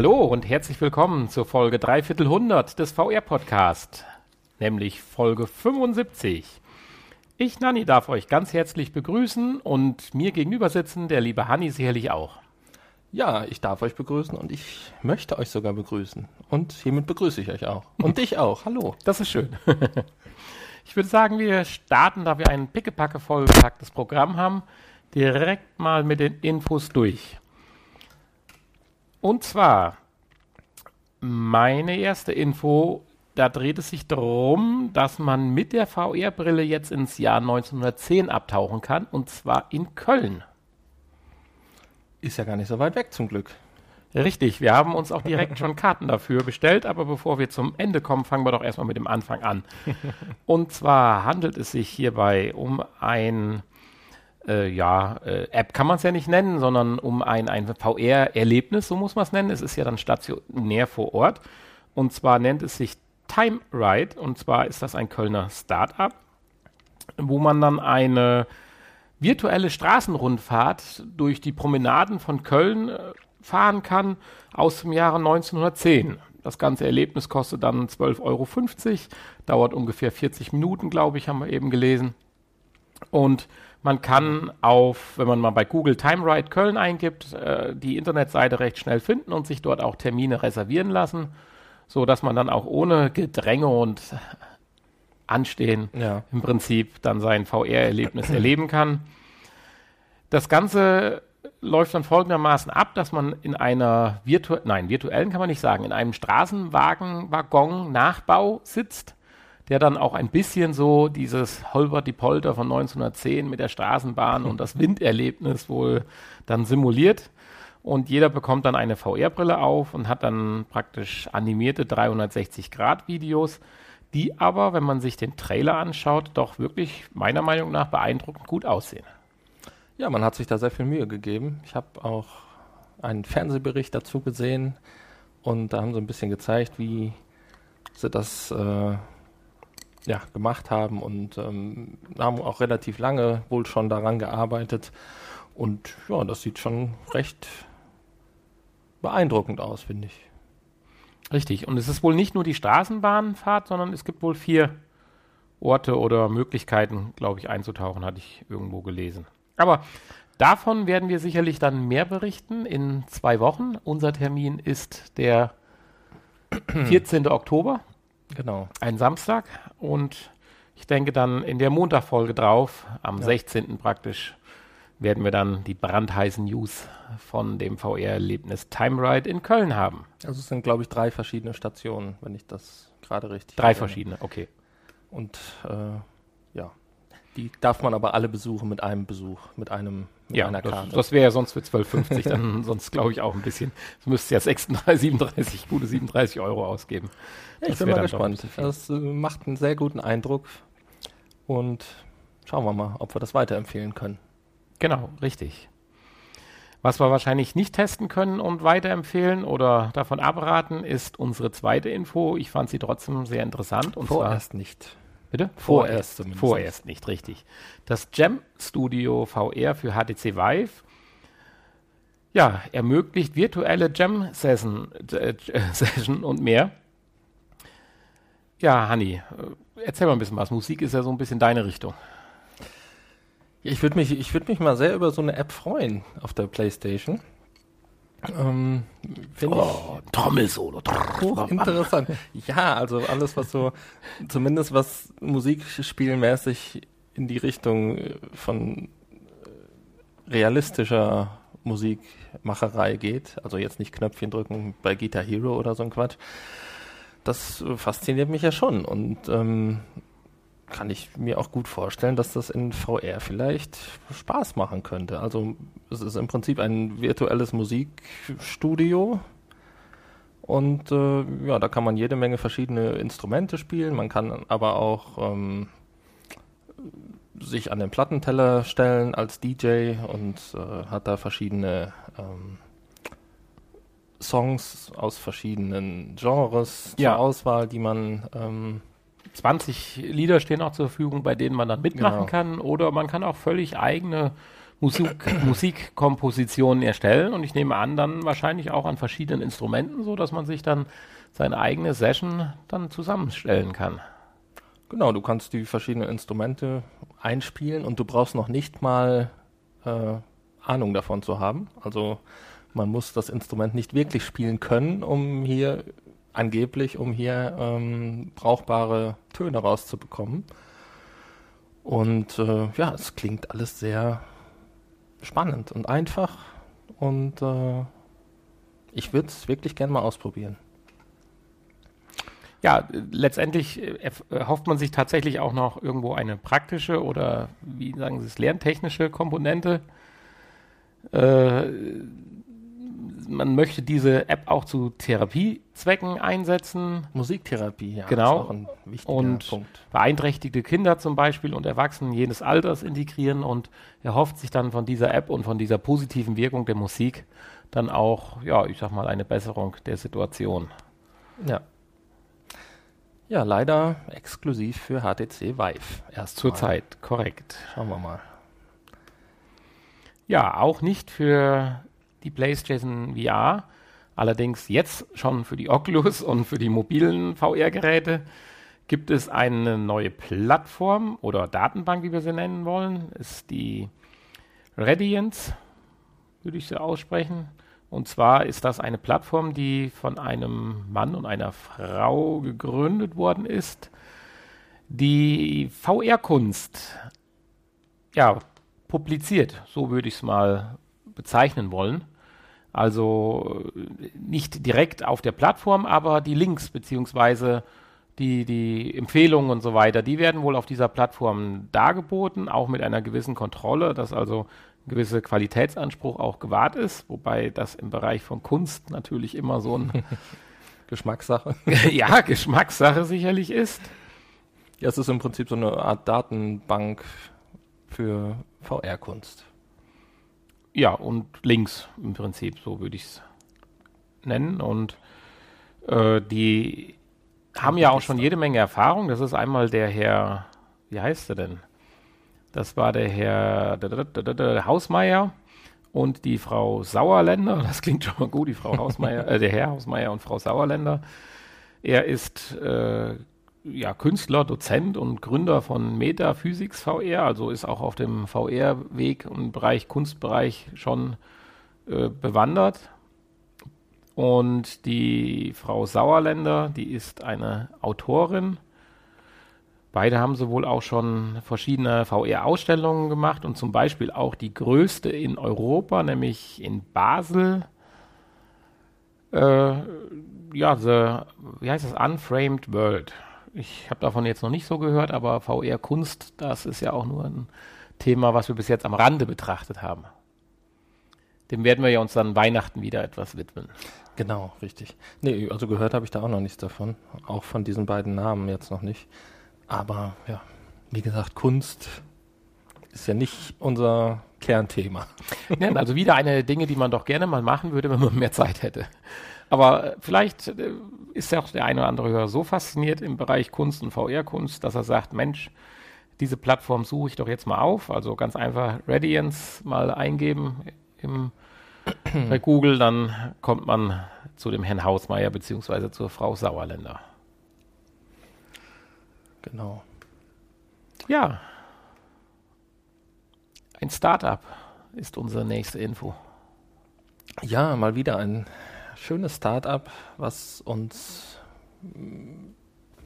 Hallo und herzlich willkommen zur Folge Dreiviertelhundert des VR-Podcast, nämlich Folge 75. Ich, Nanni, darf euch ganz herzlich begrüßen und mir gegenüber sitzen der liebe Hanni sicherlich auch. Ja, ich darf euch begrüßen und ich möchte euch sogar begrüßen. Und hiermit begrüße ich euch auch. Und dich auch. Hallo. Das ist schön. ich würde sagen, wir starten, da wir ein pickepacke vollgepacktes Programm haben, direkt mal mit den Infos durch. Und zwar, meine erste Info, da dreht es sich darum, dass man mit der VR-Brille jetzt ins Jahr 1910 abtauchen kann, und zwar in Köln. Ist ja gar nicht so weit weg zum Glück. Richtig, wir haben uns auch direkt schon Karten dafür bestellt, aber bevor wir zum Ende kommen, fangen wir doch erstmal mit dem Anfang an. Und zwar handelt es sich hierbei um ein äh, ja, äh, App kann man es ja nicht nennen, sondern um ein, ein VR-Erlebnis, so muss man es nennen. Es ist ja dann stationär vor Ort. Und zwar nennt es sich Time Ride. Und zwar ist das ein Kölner Startup, wo man dann eine virtuelle Straßenrundfahrt durch die Promenaden von Köln äh, fahren kann aus dem Jahre 1910. Das ganze Erlebnis kostet dann 12,50 Euro, dauert ungefähr 40 Minuten, glaube ich, haben wir eben gelesen. Und man kann auf, wenn man mal bei Google Time Ride Köln eingibt, äh, die Internetseite recht schnell finden und sich dort auch Termine reservieren lassen, so dass man dann auch ohne Gedränge und Anstehen ja. im Prinzip dann sein VR-Erlebnis erleben kann. Das Ganze läuft dann folgendermaßen ab, dass man in einer virtuellen, nein, virtuellen kann man nicht sagen, in einem Straßenwagen-Waggon-Nachbau sitzt der dann auch ein bisschen so dieses Holbert die Polter von 1910 mit der Straßenbahn und das Winderlebnis wohl dann simuliert. Und jeder bekommt dann eine VR-Brille auf und hat dann praktisch animierte 360-Grad-Videos, die aber, wenn man sich den Trailer anschaut, doch wirklich meiner Meinung nach beeindruckend gut aussehen. Ja, man hat sich da sehr viel Mühe gegeben. Ich habe auch einen Fernsehbericht dazu gesehen und da haben sie ein bisschen gezeigt, wie sie das äh, ja, gemacht haben und ähm, haben auch relativ lange wohl schon daran gearbeitet. Und ja, das sieht schon recht beeindruckend aus, finde ich. Richtig. Und es ist wohl nicht nur die Straßenbahnfahrt, sondern es gibt wohl vier Orte oder Möglichkeiten, glaube ich, einzutauchen, hatte ich irgendwo gelesen. Aber davon werden wir sicherlich dann mehr berichten in zwei Wochen. Unser Termin ist der 14. Oktober. Genau. Ein Samstag und ich denke dann in der Montagfolge drauf, am ja. 16. praktisch, werden wir dann die brandheißen News von dem VR-Erlebnis Time Ride in Köln haben. Also es sind, glaube ich, drei verschiedene Stationen, wenn ich das gerade richtig Drei erinnere. verschiedene, okay. Und äh, ja, die darf man aber alle besuchen mit einem Besuch, mit einem ja. Das, das wäre ja sonst für 12,50, dann sonst glaube ich auch ein bisschen. Du müsstest ja 36, 37, gute 37 Euro ausgeben. Ja, ich bin mal gespannt. Das äh, macht einen sehr guten Eindruck und schauen wir mal, ob wir das weiterempfehlen können. Genau, richtig. Was wir wahrscheinlich nicht testen können und weiterempfehlen oder davon abraten, ist unsere zweite Info. Ich fand sie trotzdem sehr interessant. Und Vorerst nicht. Bitte? Vorerst zumindest. Vorerst nicht, richtig. Das Jam Studio VR für HTC Vive ja, ermöglicht virtuelle Jam-Session äh, Session und mehr. Ja, Hanni, äh, erzähl mal ein bisschen was. Musik ist ja so ein bisschen deine Richtung. Ich würde mich, würd mich mal sehr über so eine App freuen auf der Playstation. Ähm, oh, ich Trommelsolo. Interessant. ja, also alles, was so, zumindest was musikspielmäßig in die Richtung äh, von äh, realistischer Musikmacherei geht. Also jetzt nicht Knöpfchen drücken bei Guitar Hero oder so ein Quatsch. Das fasziniert mich ja schon. Und ähm, kann ich mir auch gut vorstellen, dass das in VR vielleicht Spaß machen könnte. Also es ist im Prinzip ein virtuelles Musikstudio und äh, ja, da kann man jede Menge verschiedene Instrumente spielen. Man kann aber auch ähm, sich an den Plattenteller stellen als DJ und äh, hat da verschiedene ähm, Songs aus verschiedenen Genres ja. zur Auswahl, die man ähm, 20 Lieder stehen auch zur Verfügung, bei denen man dann mitmachen genau. kann. Oder man kann auch völlig eigene Musik, Musikkompositionen erstellen und ich nehme an, dann wahrscheinlich auch an verschiedenen Instrumenten, so dass man sich dann seine eigene Session dann zusammenstellen kann. Genau, du kannst die verschiedenen Instrumente einspielen und du brauchst noch nicht mal äh, Ahnung davon zu haben. Also man muss das Instrument nicht wirklich spielen können, um hier angeblich, um hier ähm, brauchbare Töne rauszubekommen. Und äh, ja, es klingt alles sehr spannend und einfach und äh, ich würde es wirklich gerne mal ausprobieren. Ja, letztendlich äh, hofft man sich tatsächlich auch noch irgendwo eine praktische oder wie sagen Sie es, lerntechnische Komponente. Äh, man möchte diese App auch zu Therapiezwecken einsetzen. Musiktherapie, ja. Genau. und Punkt. beeinträchtigte Kinder zum Beispiel und Erwachsenen jenes Alters integrieren und er hofft sich dann von dieser App und von dieser positiven Wirkung der Musik dann auch, ja, ich sag mal, eine Besserung der Situation. Ja. Ja, leider exklusiv für HTC Vive. Erst zurzeit, korrekt. Schauen wir mal. Ja, auch nicht für die PlayStation VR. Allerdings jetzt schon für die Oculus und für die mobilen VR-Geräte gibt es eine neue Plattform oder Datenbank, wie wir sie nennen wollen. Ist die Radiance, würde ich sie aussprechen. Und zwar ist das eine Plattform, die von einem Mann und einer Frau gegründet worden ist, die VR-Kunst ja, publiziert, so würde ich es mal bezeichnen wollen. Also nicht direkt auf der Plattform, aber die Links beziehungsweise die, die Empfehlungen und so weiter, die werden wohl auf dieser Plattform dargeboten, auch mit einer gewissen Kontrolle, dass also ein gewisser Qualitätsanspruch auch gewahrt ist, wobei das im Bereich von Kunst natürlich immer so ein Geschmackssache. ja, Geschmackssache sicherlich ist. Ja, es ist im Prinzip so eine Art Datenbank für VR-Kunst. Ja, und links im Prinzip, so würde ich es nennen. Und äh, die haben ja auch schon jede Menge Erfahrung. Das ist einmal der Herr, wie heißt er denn? Das war der Herr der, Hausmeier und die Frau Sauerländer. Das klingt schon mal gut, die Frau Hausmeier, äh, der Herr Hausmeier und Frau Sauerländer. Er ist äh, ja, Künstler, Dozent und Gründer von Metaphysics VR, also ist auch auf dem VR-Weg und Bereich Kunstbereich schon äh, bewandert. Und die Frau Sauerländer, die ist eine Autorin. Beide haben sowohl auch schon verschiedene VR-Ausstellungen gemacht und zum Beispiel auch die größte in Europa, nämlich in Basel. Äh, ja, the, wie heißt das? Unframed World ich habe davon jetzt noch nicht so gehört, aber VR-Kunst, das ist ja auch nur ein Thema, was wir bis jetzt am Rande betrachtet haben. Dem werden wir ja uns dann Weihnachten wieder etwas widmen. Genau, richtig. Nee, also gehört habe ich da auch noch nichts davon. Auch von diesen beiden Namen jetzt noch nicht. Aber ja, wie gesagt, Kunst ist ja nicht unser Kernthema. Ja, also wieder eine Dinge, die man doch gerne mal machen würde, wenn man mehr Zeit hätte. Aber vielleicht äh, ist ja auch der eine oder andere Hörer so fasziniert im Bereich Kunst und VR-Kunst, dass er sagt, Mensch, diese Plattform suche ich doch jetzt mal auf. Also ganz einfach Radiance mal eingeben im, bei Google, dann kommt man zu dem Herrn Hausmeier beziehungsweise zur Frau Sauerländer. Genau. Ja. Ein Startup ist unsere nächste Info. Ja, mal wieder ein schönes Start-up, was uns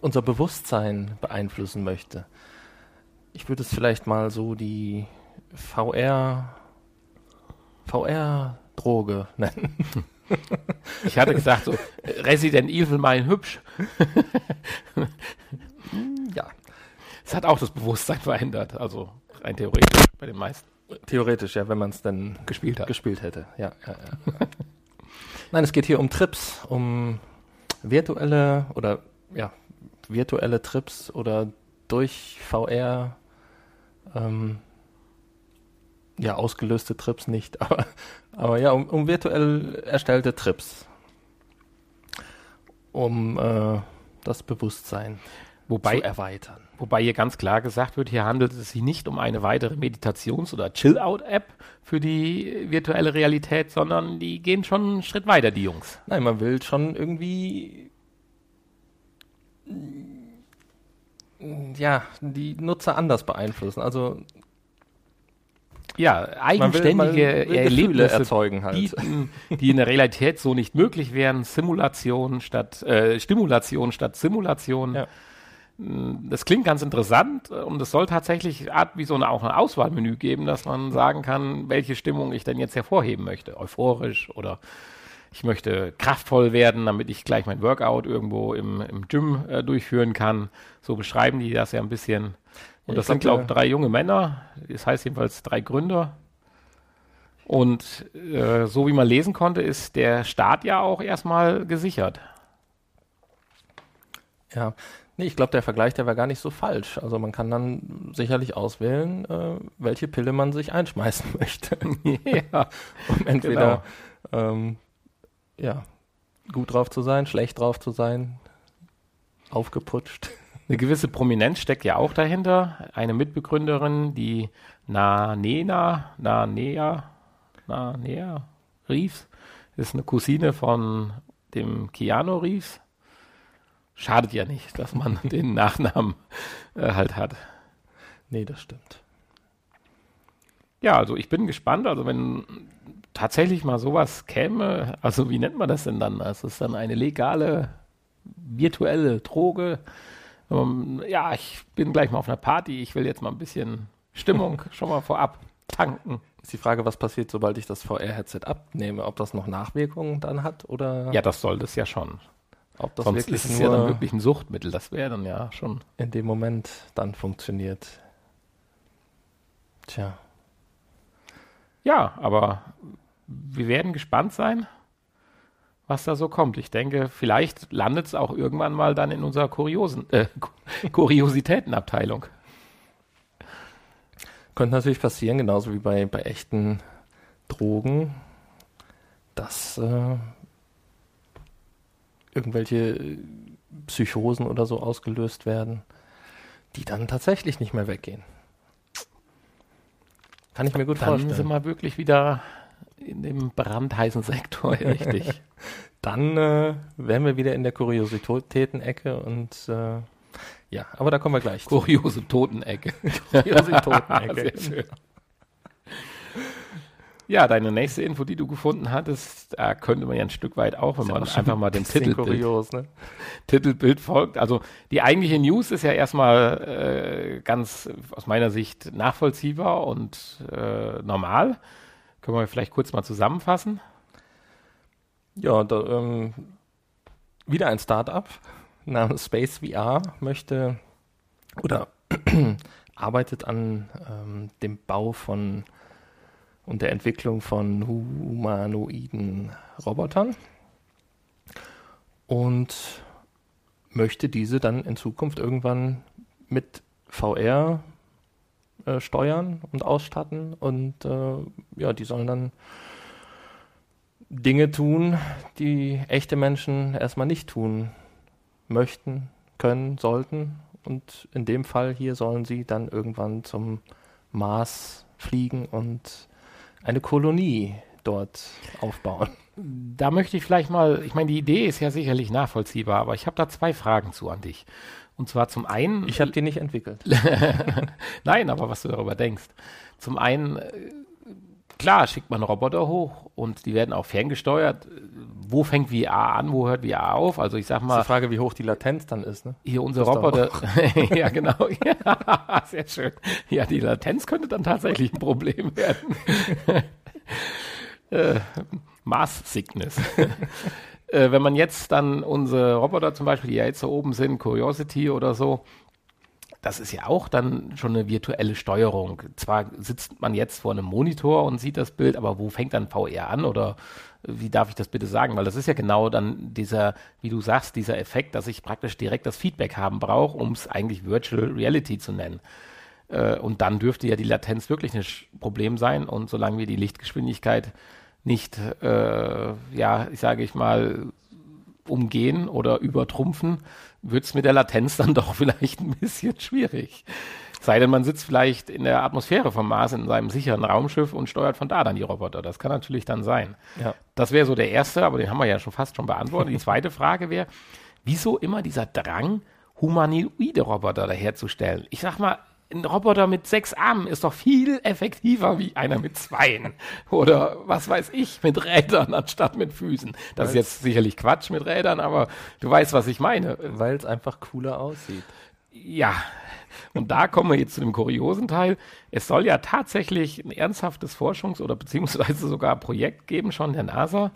unser Bewusstsein beeinflussen möchte. Ich würde es vielleicht mal so die VR VR-Droge nennen. Ich hatte gesagt, so Resident Evil mein hübsch. ja. Es hat auch das Bewusstsein verändert, also rein theoretisch bei den meisten. Theoretisch, ja, wenn man es dann gespielt hat. Gespielt hätte, ja. ja, ja. Nein, es geht hier um Trips, um virtuelle oder ja, virtuelle Trips oder durch VR ähm, ja, ausgelöste Trips nicht, aber, aber ja, um, um virtuell erstellte Trips. Um äh, das Bewusstsein Wobei, zu erweitern. Wobei hier ganz klar gesagt wird, hier handelt es sich nicht um eine weitere Meditations- oder Chill-Out-App für die virtuelle Realität, sondern die gehen schon einen Schritt weiter, die Jungs. Nein, man will schon irgendwie ja, die Nutzer anders beeinflussen. Also ja, eigenständige man will, man will Erlebnisse erzeugen halt. bieten, die in der Realität so nicht möglich wären. Simulation statt äh, Stimulation statt Simulation. Ja. Das klingt ganz interessant und es soll tatsächlich Art wie so eine, auch ein Auswahlmenü geben, dass man sagen kann, welche Stimmung ich denn jetzt hervorheben möchte. Euphorisch oder ich möchte kraftvoll werden, damit ich gleich mein Workout irgendwo im, im Gym äh, durchführen kann. So beschreiben die das ja ein bisschen. Und das ich sind, glaub, glaube ich, drei junge Männer. Das heißt jedenfalls drei Gründer. Und äh, so wie man lesen konnte, ist der Start ja auch erstmal gesichert. Ja, nee, ich glaube, der Vergleich, der war gar nicht so falsch. Also man kann dann sicherlich auswählen, äh, welche Pille man sich einschmeißen möchte. ja. um entweder ähm, ja, gut drauf zu sein, schlecht drauf zu sein, aufgeputscht. Eine gewisse Prominenz steckt ja auch dahinter. Eine Mitbegründerin, die Nanena, Nanea, Nanea Reeves, ist eine Cousine von dem Keanu Reeves. Schadet ja nicht, dass man den Nachnamen äh, halt hat. Nee, das stimmt. Ja, also ich bin gespannt. Also wenn tatsächlich mal sowas käme, also wie nennt man das denn dann? Das ist dann eine legale virtuelle Droge. Ähm, ja, ich bin gleich mal auf einer Party. Ich will jetzt mal ein bisschen Stimmung schon mal vorab tanken. Ist die Frage, was passiert, sobald ich das VR-Headset abnehme? Ob das noch Nachwirkungen dann hat oder Ja, das soll das ja schon. Ob das Sonst wirklich ist es nur ja dann wirklich ein Suchtmittel. Das wäre dann ja schon. in dem Moment dann funktioniert. Tja, Ja, aber wir werden gespannt sein, was da so kommt. Ich denke, vielleicht landet es auch irgendwann mal dann in unserer Kuriosen, äh, Kuriositätenabteilung. könnte natürlich passieren, genauso wie bei, bei echten Drogen, dass äh, irgendwelche Psychosen oder so ausgelöst werden, die dann tatsächlich nicht mehr weggehen. Kann ich mir gut Dann vorstellen. sind wir wirklich wieder in dem brandheißen Sektor, richtig. Dann äh, wären wir wieder in der Kuriositäten-Ecke und äh, ja, aber da kommen wir gleich zu. Kuriose Totenecke. Kuriositäten-Ecke. Sehr schön. Ja, deine nächste Info, die du gefunden hattest, da könnte man ja ein Stück weit auch, wenn man auch einfach mal dem Titelbild, kurios, ne? Titelbild folgt. Also die eigentliche News ist ja erstmal äh, ganz aus meiner Sicht nachvollziehbar und äh, normal. Können wir vielleicht kurz mal zusammenfassen? Ja, da, ähm, wieder ein Startup namens Space VR möchte oder arbeitet an ähm, dem Bau von und der Entwicklung von humanoiden Robotern und möchte diese dann in Zukunft irgendwann mit VR äh, steuern und ausstatten und äh, ja, die sollen dann Dinge tun, die echte Menschen erstmal nicht tun möchten, können, sollten. Und in dem Fall hier sollen sie dann irgendwann zum Mars fliegen und eine Kolonie dort aufbauen. Da möchte ich vielleicht mal, ich meine, die Idee ist ja sicherlich nachvollziehbar, aber ich habe da zwei Fragen zu an dich. Und zwar zum einen. Ich habe die nicht entwickelt. Nein, aber was du darüber denkst. Zum einen, äh, klar, schickt man Roboter hoch und die werden auch ferngesteuert. Wo fängt VR an, wo hört VR auf? Also ich sag Das ist mal, die Frage, wie hoch die Latenz dann ist. Ne? hier doch Roboter. ja, genau. Ja, sehr schön. Ja, die Latenz könnte dann tatsächlich ein Problem werden. äh, Mars Sickness. äh, wenn man jetzt dann unsere Roboter zum Beispiel, die ja jetzt da oben sind, Curiosity oder so, das ist ja auch dann schon eine virtuelle Steuerung. Zwar sitzt man jetzt vor einem Monitor und sieht das Bild, aber wo fängt dann VR an oder wie darf ich das bitte sagen? Weil das ist ja genau dann dieser, wie du sagst, dieser Effekt, dass ich praktisch direkt das Feedback haben brauche, um es eigentlich Virtual Reality zu nennen. Äh, und dann dürfte ja die Latenz wirklich ein Problem sein. Und solange wir die Lichtgeschwindigkeit nicht, äh, ja, ich sage ich mal, umgehen oder übertrumpfen, wird es mit der Latenz dann doch vielleicht ein bisschen schwierig. Sei denn, man sitzt vielleicht in der Atmosphäre vom Mars in seinem sicheren Raumschiff und steuert von da dann die Roboter. Das kann natürlich dann sein. Ja. Das wäre so der erste, aber den haben wir ja schon fast schon beantwortet. Die zweite Frage wäre, wieso immer dieser Drang, humanoide Roboter daherzustellen? Ich sag mal, ein Roboter mit sechs Armen ist doch viel effektiver wie einer mit zweien. Oder was weiß ich, mit Rädern anstatt mit Füßen. Das ist jetzt sicherlich Quatsch mit Rädern, aber du weißt, was ich meine. Weil es einfach cooler aussieht. Ja, und da kommen wir jetzt zu dem kuriosen Teil. Es soll ja tatsächlich ein ernsthaftes Forschungs- oder beziehungsweise sogar Projekt geben, schon der NASA.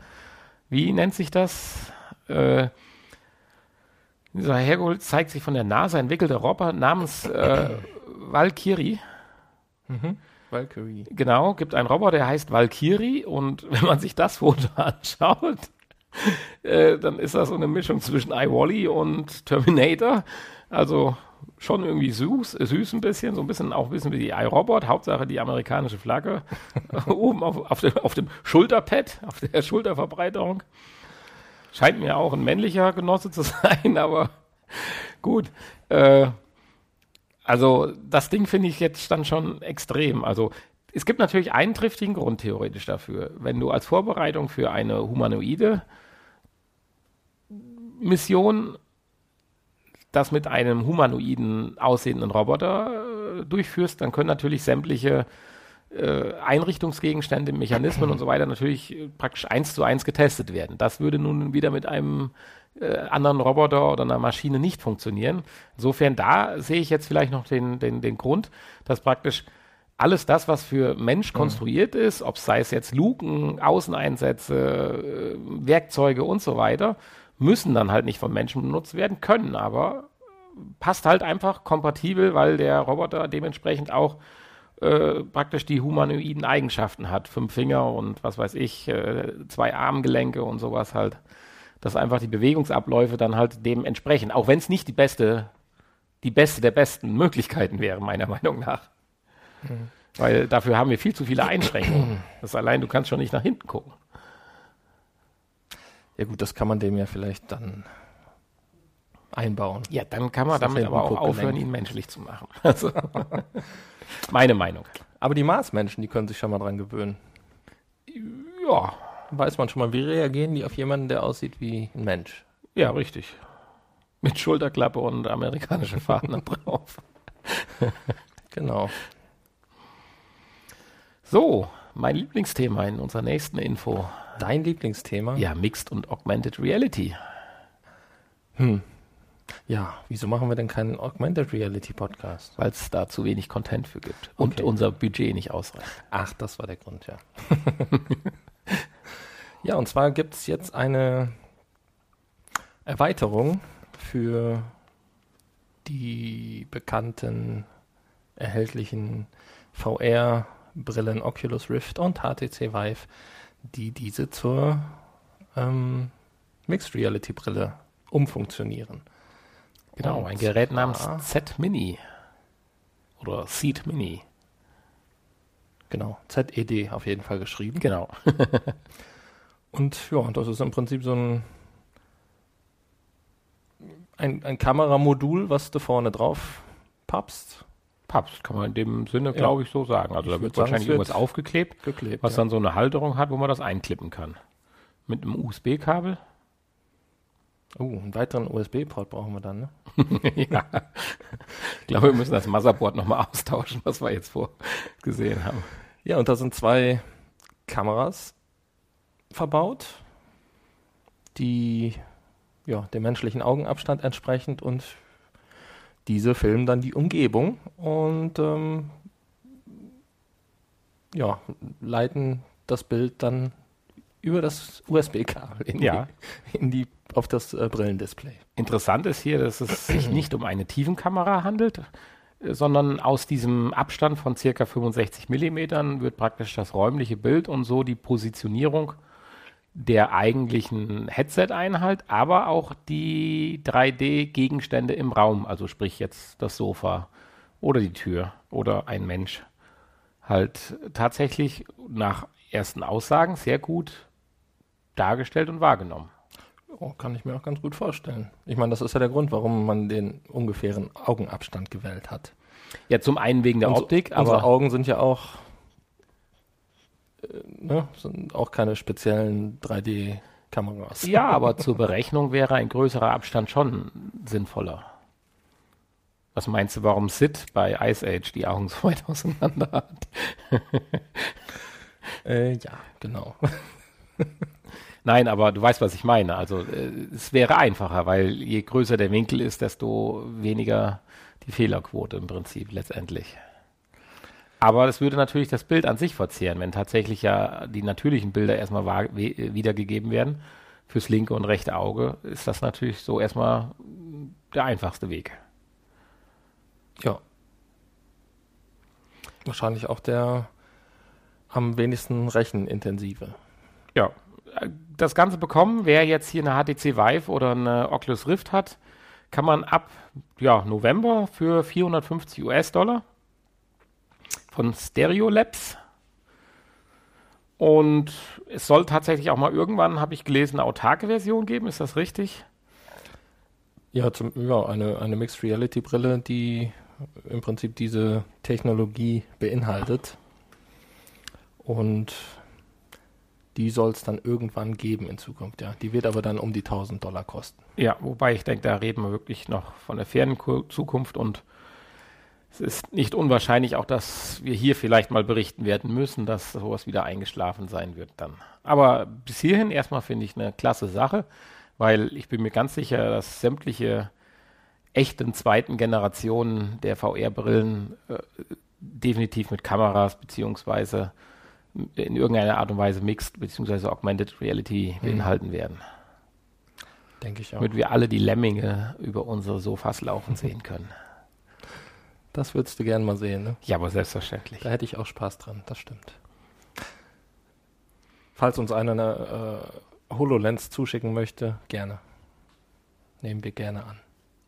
Wie nennt sich das? Äh, dieser hergeholt zeigt sich von der NASA entwickelter Roboter namens äh, Valkyrie. Valkyrie. Genau, gibt einen Roboter, der heißt Valkyrie und wenn man sich das Foto anschaut, äh, dann ist das so eine Mischung zwischen iWally und Terminator. Also schon irgendwie süß, süß ein bisschen, so ein bisschen auch ein bisschen wie die iRobot, Hauptsache die amerikanische Flagge oben auf, auf, dem, auf dem Schulterpad, auf der Schulterverbreiterung. Scheint mir auch ein männlicher Genosse zu sein, aber gut. Äh, also das Ding finde ich jetzt dann schon extrem. Also es gibt natürlich einen triftigen Grund theoretisch dafür. Wenn du als Vorbereitung für eine humanoide Mission das mit einem humanoiden aussehenden Roboter äh, durchführst, dann können natürlich sämtliche Einrichtungsgegenstände, Mechanismen und so weiter natürlich äh, praktisch eins zu eins getestet werden. Das würde nun wieder mit einem äh, anderen Roboter oder einer Maschine nicht funktionieren. Insofern da sehe ich jetzt vielleicht noch den, den, den Grund, dass praktisch alles das, was für Mensch konstruiert ist, ob es sei es jetzt Luken, Außeneinsätze, äh, Werkzeuge und so weiter, müssen dann halt nicht von Menschen benutzt werden, können aber passt halt einfach kompatibel, weil der Roboter dementsprechend auch äh, praktisch die humanoiden Eigenschaften hat. Fünf Finger und was weiß ich, äh, zwei Armgelenke und sowas halt. Dass einfach die Bewegungsabläufe dann halt dem entsprechen. Auch wenn es nicht die beste, die beste der besten Möglichkeiten wäre, meiner Meinung nach. Weil dafür haben wir viel zu viele Einschränkungen. Das allein, du kannst schon nicht nach hinten gucken. Ja gut, das kann man dem ja vielleicht dann einbauen. Ja, dann kann man damit aber auch aufhören, ihn menschlich zu machen. Also, meine Meinung. Aber die Marsmenschen, die können sich schon mal dran gewöhnen. Ja, Weiß man schon mal, wie reagieren die auf jemanden, der aussieht wie ein Mensch? ja, richtig. Mit Schulterklappe und amerikanische Fahnen drauf. Genau. So, mein Lieblingsthema in unserer nächsten Info. Dein Lieblingsthema? Ja, Mixed und Augmented Reality. Ja, wieso machen wir denn keinen Augmented Reality Podcast? weil es da zu wenig Content für gibt und Okay. unser Budget nicht ausreicht. Ach, das war der Grund, ja. ja, und zwar gibt es jetzt eine Erweiterung für die bekannten erhältlichen VR-Brillen Oculus Rift und HTC Vive, die diese zur ähm, Mixed Reality Brille umfunktionieren. Genau, ein Gerät namens Z Mini oder Seed Mini. Genau, ZED auf jeden Fall geschrieben. Genau. Und ja, das ist im Prinzip so ein, ein, ein Kameramodul, was du vorne drauf pappst, Papst kann man in dem Sinne, Ja. glaube ich, so sagen. Also Ich da wird sagen, wahrscheinlich wird irgendwas aufgeklebt, geklebt. was ja. dann so eine Halterung hat, wo man das einklippen kann. Mit einem USB-Kabel. Oh, einen weiteren USB-Port brauchen wir dann, ne? ja. Ich glaube, wir müssen das Motherboard nochmal austauschen, was wir jetzt vorgesehen haben. Ja, und da sind zwei Kameras verbaut, die ja, dem menschlichen Augenabstand entsprechend und diese filmen dann die Umgebung und ähm, ja, leiten das Bild dann über das USB-Kabel in, Ja. in die auf das äh, Brillendisplay. Interessant ist hier, dass es sich nicht um eine Tiefenkamera handelt, äh, sondern aus diesem Abstand von circa 65 Millimetern wird praktisch das räumliche Bild und so die Positionierung der eigentlichen Headset-Einheit, aber auch die 3D-Gegenstände im Raum, also sprich jetzt das Sofa oder die Tür oder ein Mensch, halt tatsächlich nach ersten Aussagen sehr gut dargestellt und wahrgenommen. Oh, kann ich mir auch ganz gut vorstellen. Ich meine, das ist ja der Grund, warum man den ungefähren Augenabstand gewählt hat. Ja, zum einen wegen der Unser- Optik, Unsere aber Augen sind ja auch, äh, ne, sind auch keine speziellen 3D-Kameras. ja, aber zur Berechnung wäre ein größerer Abstand schon sinnvoller. Was meinst du, warum Sid bei Ice Age die Augen so weit auseinander hat? Äh, ja, genau. Nein, aber du weißt, was ich meine. Also äh, es wäre einfacher, weil je größer der Winkel ist, desto weniger die Fehlerquote im Prinzip letztendlich. Aber das würde natürlich das Bild an sich verzehren, wenn tatsächlich ja die natürlichen Bilder erstmal we- wiedergegeben werden. Fürs linke und rechte Auge ist das natürlich so erstmal der einfachste Weg. Ja. Wahrscheinlich auch der am wenigsten rechenintensive. Ja, äh, das Ganze bekommen, wer jetzt hier eine HTC Vive oder eine Oculus Rift hat, kann man ab ja, November für 450 US-Dollar von Stereo Labs. Und es soll tatsächlich auch mal irgendwann, habe ich gelesen, eine autarke Version geben. Ist das richtig? Ja, zum, ja eine, eine Mixed Reality Brille, die im Prinzip diese Technologie beinhaltet. Und die soll es dann irgendwann geben in Zukunft, ja. Die wird aber dann um die 1000 Dollar kosten. Ja, wobei ich denke, da reden wir wirklich noch von der fernen Ku- Zukunft und es ist nicht unwahrscheinlich auch, dass wir hier vielleicht mal berichten werden müssen, dass sowas wieder eingeschlafen sein wird dann. Aber bis hierhin erstmal finde ich eine klasse Sache, weil ich bin mir ganz sicher, dass sämtliche echten zweiten Generationen der VR-Brillen äh, definitiv mit Kameras beziehungsweise in irgendeiner Art und Weise Mixed beziehungsweise Augmented Reality beinhalten werden Denke ich auch. damit wir alle die Lemminge über unsere Sofas laufen sehen können. Das würdest du gern mal sehen, ne? Ja, aber selbstverständlich. Da hätte ich auch Spaß dran, das stimmt. Falls uns einer eine äh, HoloLens zuschicken möchte, gerne. Nehmen wir gerne an.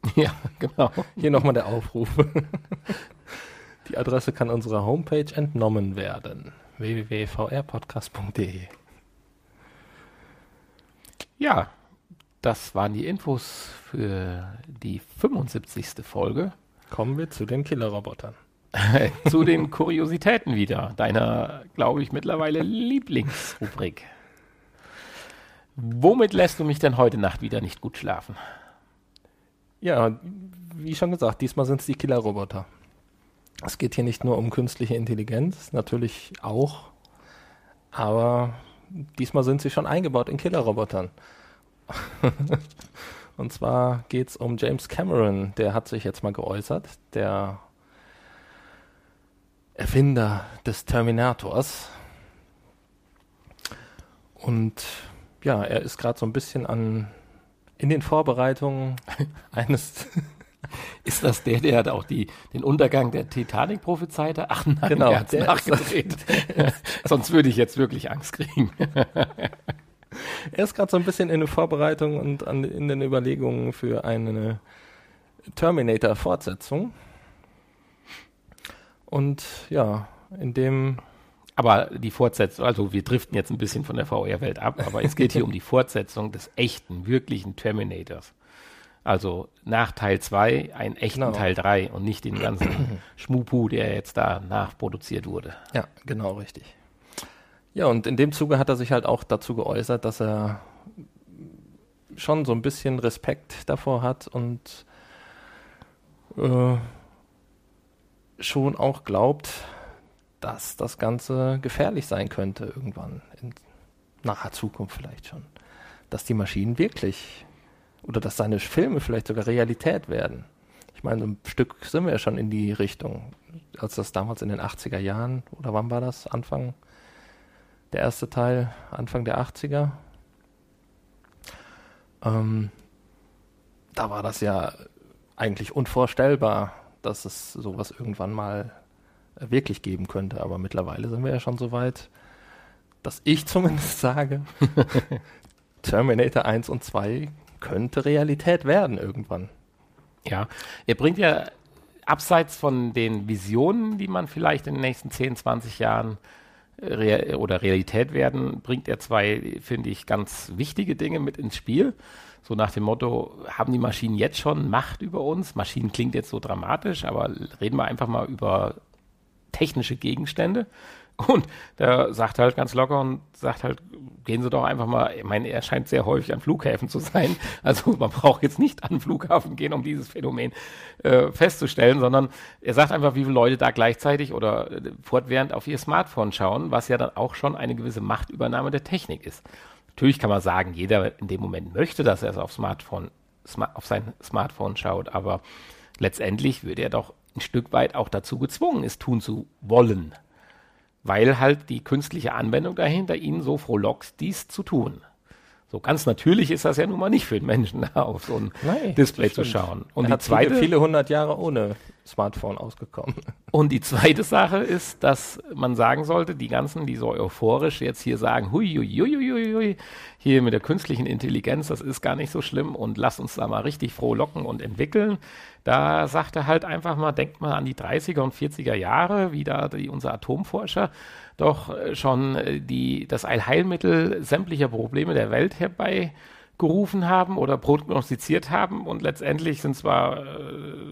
Ja, genau. Hier nochmal der Aufruf. Die Adresse kann unserer Homepage entnommen werden. www.vrpodcast.de Ja, das waren die Infos für die 75. Folge. Kommen wir zu den Killerrobotern. Zu den Kuriositäten wieder. Deiner, glaube ich, mittlerweile Lieblingsrubrik. Womit lässt du mich denn heute Nacht wieder nicht gut schlafen? Ja, wie schon gesagt, diesmal sind es die Killerroboter. Es geht hier nicht nur um künstliche Intelligenz, natürlich auch, aber diesmal sind sie schon eingebaut in Killerrobotern. Und zwar geht es um James Cameron, der hat sich jetzt mal geäußert, der Erfinder des Terminators. Und ja, er ist gerade so ein bisschen an in den Vorbereitungen eines Ist das der, der hat auch die, den Untergang der Titanic prophezeite? Ach nein, Genau, der hat's der ist nachgedreht. Sonst würde ich jetzt wirklich Angst kriegen. Er ist gerade so ein bisschen in der Vorbereitung und an, in den Überlegungen für eine Terminator-Fortsetzung. Und ja, in dem, Aber die Fortsetzung, also wir driften jetzt ein bisschen von der VR-Welt ab, aber es geht hier um die Fortsetzung des echten, wirklichen Terminators. Also nach Teil 2 einen echten Genau. Teil 3 und nicht den ganzen Schmupu, der jetzt da nachproduziert wurde. ja, genau richtig. Ja, und in dem Zuge hat er sich halt auch dazu geäußert, dass er schon so ein bisschen Respekt davor hat und äh, schon auch glaubt, dass das Ganze gefährlich sein könnte irgendwann in naher Zukunft vielleicht schon. Dass die Maschinen wirklich oder dass seine Filme vielleicht sogar Realität werden. Ich meine, so ein Stück sind wir ja schon in die Richtung. Als das damals in den 80er Jahren, oder wann war das? Anfang der erste Teil, Anfang der 80er. Ähm, da war das ja eigentlich unvorstellbar, dass es sowas irgendwann mal äh, wirklich geben könnte. Aber mittlerweile sind wir ja schon so weit, dass ich zumindest sage, Terminator 1 und 2 könnte Realität werden irgendwann. Ja, er bringt ja abseits von den Visionen, die man vielleicht in den nächsten 10, 20 Jahren Real oder Realität werden, bringt er zwei, finde ich, ganz wichtige Dinge mit ins Spiel. So nach dem Motto, haben die Maschinen jetzt schon Macht über uns? Maschinen klingt jetzt so dramatisch, aber reden wir einfach mal über technische Gegenstände. Und der sagt halt ganz locker und sagt halt, gehen Sie doch einfach mal, ich meine, er scheint sehr häufig an Flughäfen zu sein. Also man braucht jetzt nicht an Flughafen gehen, um dieses Phänomen äh, festzustellen, sondern er sagt einfach, wie viele Leute da gleichzeitig oder äh, fortwährend auf ihr Smartphone schauen, was ja dann auch schon eine gewisse Machtübernahme der Technik ist. Natürlich kann man sagen, jeder in dem Moment möchte, dass er es auf, Smartphone, auf sein Smartphone schaut, aber letztendlich würde er doch ein Stück weit auch dazu gezwungen, es tun zu wollen weil halt die künstliche Anwendung dahinter ihn so frohlockt, dies zu tun. So ganz natürlich ist das ja nun mal nicht für den Menschen, auf so ein Nein, Display zu schauen. Und er die hat zweite, viele, viele hundert Jahre ohne Smartphone ausgekommen. Und die zweite Sache ist, dass man sagen sollte, die ganzen, die so euphorisch jetzt hier sagen, hui, hui, hui, hui, hui, hier mit der künstlichen Intelligenz, das ist gar nicht so schlimm und lasst uns da mal richtig froh locken und entwickeln. Da sagt er halt einfach mal, denkt mal an die 30er und 40er Jahre, wie da die, unser Atomforscher doch äh, schon äh, die, das Allheilmittel sämtlicher Probleme der Welt herbeigerufen haben oder prognostiziert haben und letztendlich sind zwar äh,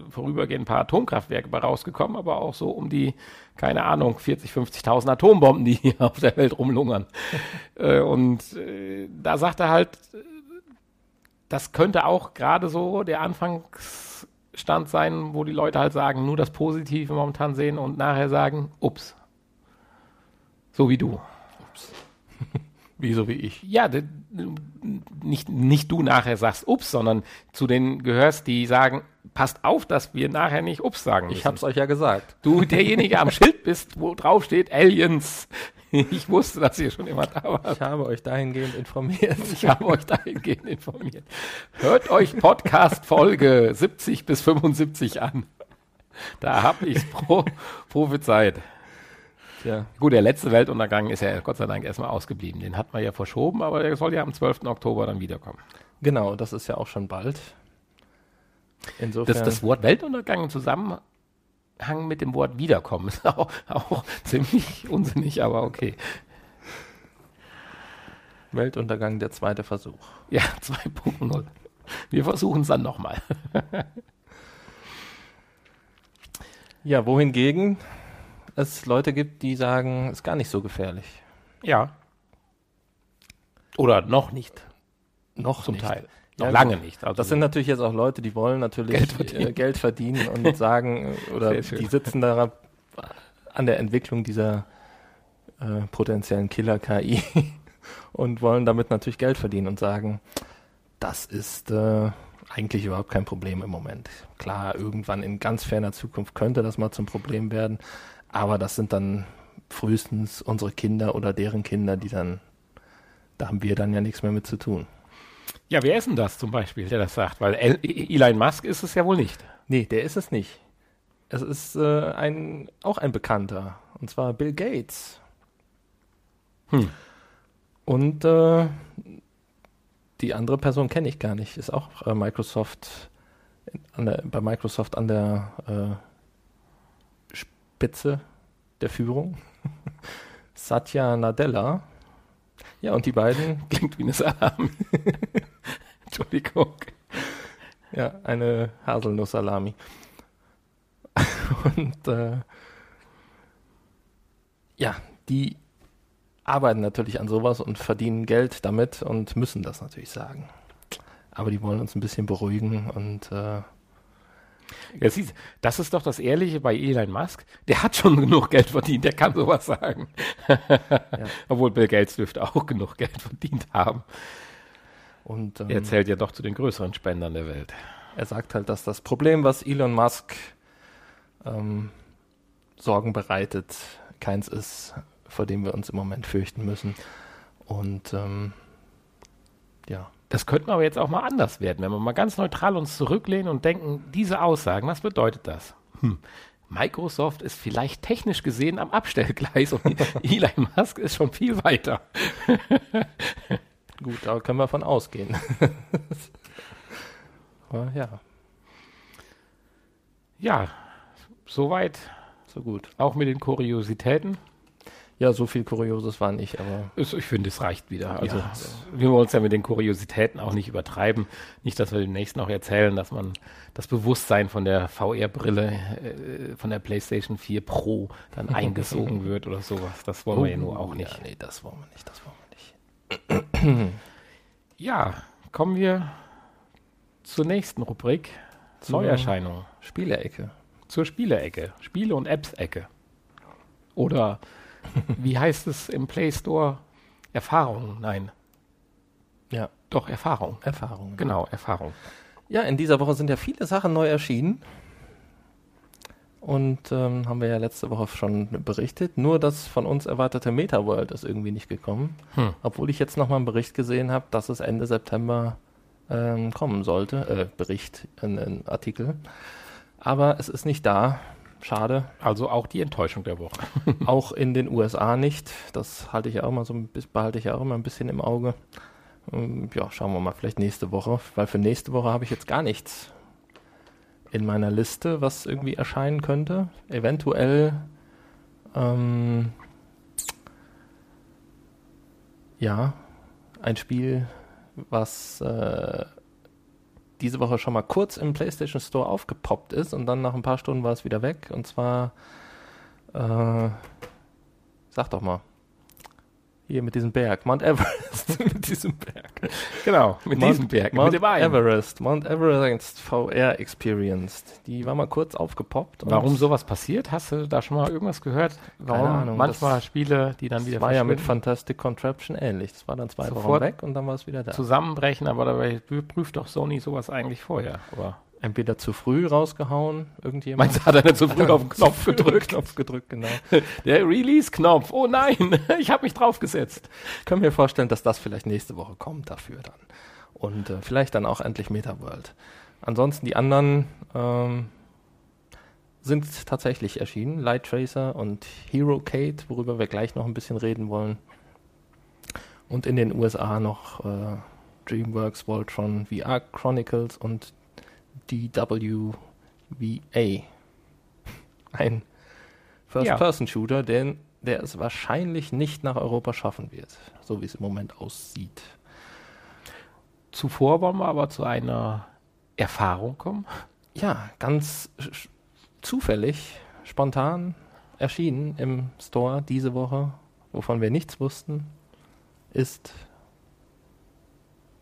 vorübergehend ein paar Atomkraftwerke rausgekommen, aber auch so um die, keine Ahnung, 40, 50.000 Atombomben, die hier auf der Welt rumlungern. äh, und äh, da sagt er halt, das könnte auch gerade so der Anfangsstand sein, wo die Leute halt sagen, nur das Positive momentan sehen und nachher sagen, ups, so wie du. Ups. wie so wie ich. Ja, nicht, nicht du nachher sagst ups, sondern zu denen gehörst, die sagen, passt auf, dass wir nachher nicht ups sagen müssen. Ich hab's euch ja gesagt. Du derjenige am Schild bist, wo drauf steht Aliens. Ich wusste, dass ihr schon immer da wart. Ich habe euch dahingehend informiert. Ich habe euch dahingehend informiert. Hört euch Podcast Folge 70 bis 75 an. Da habe ich pro, prophezeit. Ja. Gut, der letzte Weltuntergang ist ja Gott sei Dank erstmal ausgeblieben. Den hat man ja verschoben, aber der soll ja am 12. Oktober dann wiederkommen. Genau, das ist ja auch schon bald. Insofern. Das, das Wort Weltuntergang im Zusammenhang mit dem Wort Wiederkommen ist auch, auch ziemlich unsinnig, aber okay. Weltuntergang, der zweite Versuch. Ja, 2.0. Wir versuchen es dann nochmal. ja, wohingegen es Leute gibt, die sagen, es ist gar nicht so gefährlich. Ja. Oder noch nicht. Noch zum nicht. Teil. Noch ja, lange nicht. Also das sind natürlich jetzt auch Leute, die wollen natürlich Geld verdienen, äh, Geld verdienen und sagen, äh, oder die sitzen da an der Entwicklung dieser äh, potenziellen Killer-KI und wollen damit natürlich Geld verdienen und sagen, das ist äh, eigentlich überhaupt kein Problem im Moment. Klar, irgendwann in ganz ferner Zukunft könnte das mal zum Problem werden, aber das sind dann frühestens unsere Kinder oder deren Kinder, die dann, da haben wir dann ja nichts mehr mit zu tun. Ja, wer ist denn das zum Beispiel, der das sagt? Weil El Elon Musk ist es ja wohl nicht. Nee, der ist es nicht. Es ist äh, ein, auch ein Bekannter, und zwar Bill Gates. Hm. Und äh, die andere Person kenne ich gar nicht, ist auch äh, Microsoft, der, bei Microsoft an der äh, Spitze der Führung. Satya Nadella. Ja, und die beiden. Klingt wie eine Salami. Entschuldigung. Ja, eine Haselnuss-Salami. und äh, ja, die arbeiten natürlich an sowas und verdienen Geld damit und müssen das natürlich sagen. Aber die wollen uns ein bisschen beruhigen und äh, ja, siehst, das ist doch das Ehrliche bei Elon Musk. Der hat schon genug Geld verdient, der kann sowas sagen. ja. Obwohl Bill Gates dürfte auch genug Geld verdient haben. Und ähm, er zählt ja doch zu den größeren Spendern der Welt. Er sagt halt, dass das Problem, was Elon Musk ähm, Sorgen bereitet, keins ist, vor dem wir uns im Moment fürchten müssen. Und ähm, ja. Das könnte man aber jetzt auch mal anders werden, wenn wir mal ganz neutral uns zurücklehnen und denken, diese Aussagen, was bedeutet das? Hm. Microsoft ist vielleicht technisch gesehen am Abstellgleis und Elon Musk ist schon viel weiter. Gut, da können wir von ausgehen. aber ja. Ja, soweit, so gut. Auch mit den Kuriositäten. Ja, so viel Kurioses war nicht, aber. Ich finde, es reicht wieder. Also, Ja. wir wollen uns ja mit den Kuriositäten auch nicht übertreiben. Nicht, dass wir demnächst noch erzählen, dass man das Bewusstsein von der VR-Brille, äh, von der PlayStation 4 Pro dann eingesogen wird oder sowas. Das wollen wir ja nur auch nicht. Ja, nee, das wollen wir nicht, das wollen wir nicht. Ja, kommen wir zur nächsten Rubrik. Zur- Neuerscheinungen. Spielecke. Zur Spiele-Ecke. Spiele- und Apps-Ecke. Oder wie heißt es im Play Store? Erfahrung. Nein. Ja, Doch, Erfahrung. Erfahrungen. Genau, Erfahrung. Ja, in dieser Woche sind ja viele Sachen neu erschienen. Und ähm, haben wir ja letzte Woche schon berichtet. Nur das von uns erwartete Meta-World ist irgendwie nicht gekommen. Hm. Obwohl ich jetzt nochmal einen Bericht gesehen habe, dass es Ende September ähm, kommen sollte. Äh, Bericht, ein, Artikel. Aber es ist nicht da. Schade. Also auch die Enttäuschung der Woche. auch in den USA nicht. Das halte ich ja auch mal so ein bisschen, behalte ich ja auch immer ein bisschen im Auge. Ähm, Ja, schauen wir mal, vielleicht nächste Woche, weil für nächste Woche habe ich jetzt gar nichts in meiner Liste, was irgendwie erscheinen könnte. Eventuell, ähm, ja, ein Spiel, was äh, diese Woche schon mal kurz im PlayStation Store aufgepoppt ist und dann nach ein paar Stunden war es wieder weg. Und zwar, äh, sag doch mal, hier mit diesem Berg, Mount Everest, mit diesem Berg. Genau, mit Mount, diesem Berg, Mount mit dem einen. Everest, Mount Everest VR Experienced. Die war mal kurz aufgepoppt. Warum sowas passiert? Hast du da schon mal irgendwas gehört? Warum Ahnung, manchmal Spiele, die dann wieder Das war ja mit Fantastic Contraption ähnlich. Das war dann zwei Wochen Sofort weg und dann war es wieder da. zusammenbrechen, aber dabei prüft doch Sony sowas eigentlich vorher. Aber Entweder zu früh rausgehauen, irgendjemand. meinst du, hat er so früh auf den Knopf gedrückt? Knopf gedrückt, genau. Der Release-Knopf, oh nein, ich habe mich draufgesetzt. Können wir vorstellen, dass das vielleicht nächste Woche kommt dafür dann. Und äh, vielleicht dann auch endlich Meta-World. Ansonsten die anderen ähm, sind tatsächlich erschienen. Light Tracer und Hero Kate, worüber wir gleich noch ein bisschen reden wollen. Und in den USA noch äh, DreamWorks Voltron VR Chronicles und DWVA. Ein First-Person-Shooter, den, der es wahrscheinlich nicht nach Europa schaffen wird, so wie es im Moment aussieht. Zuvor wollen wir aber zu einer Erfahrung kommen. Ja, ganz zufällig, spontan erschienen im Store diese Woche, wovon wir nichts wussten, ist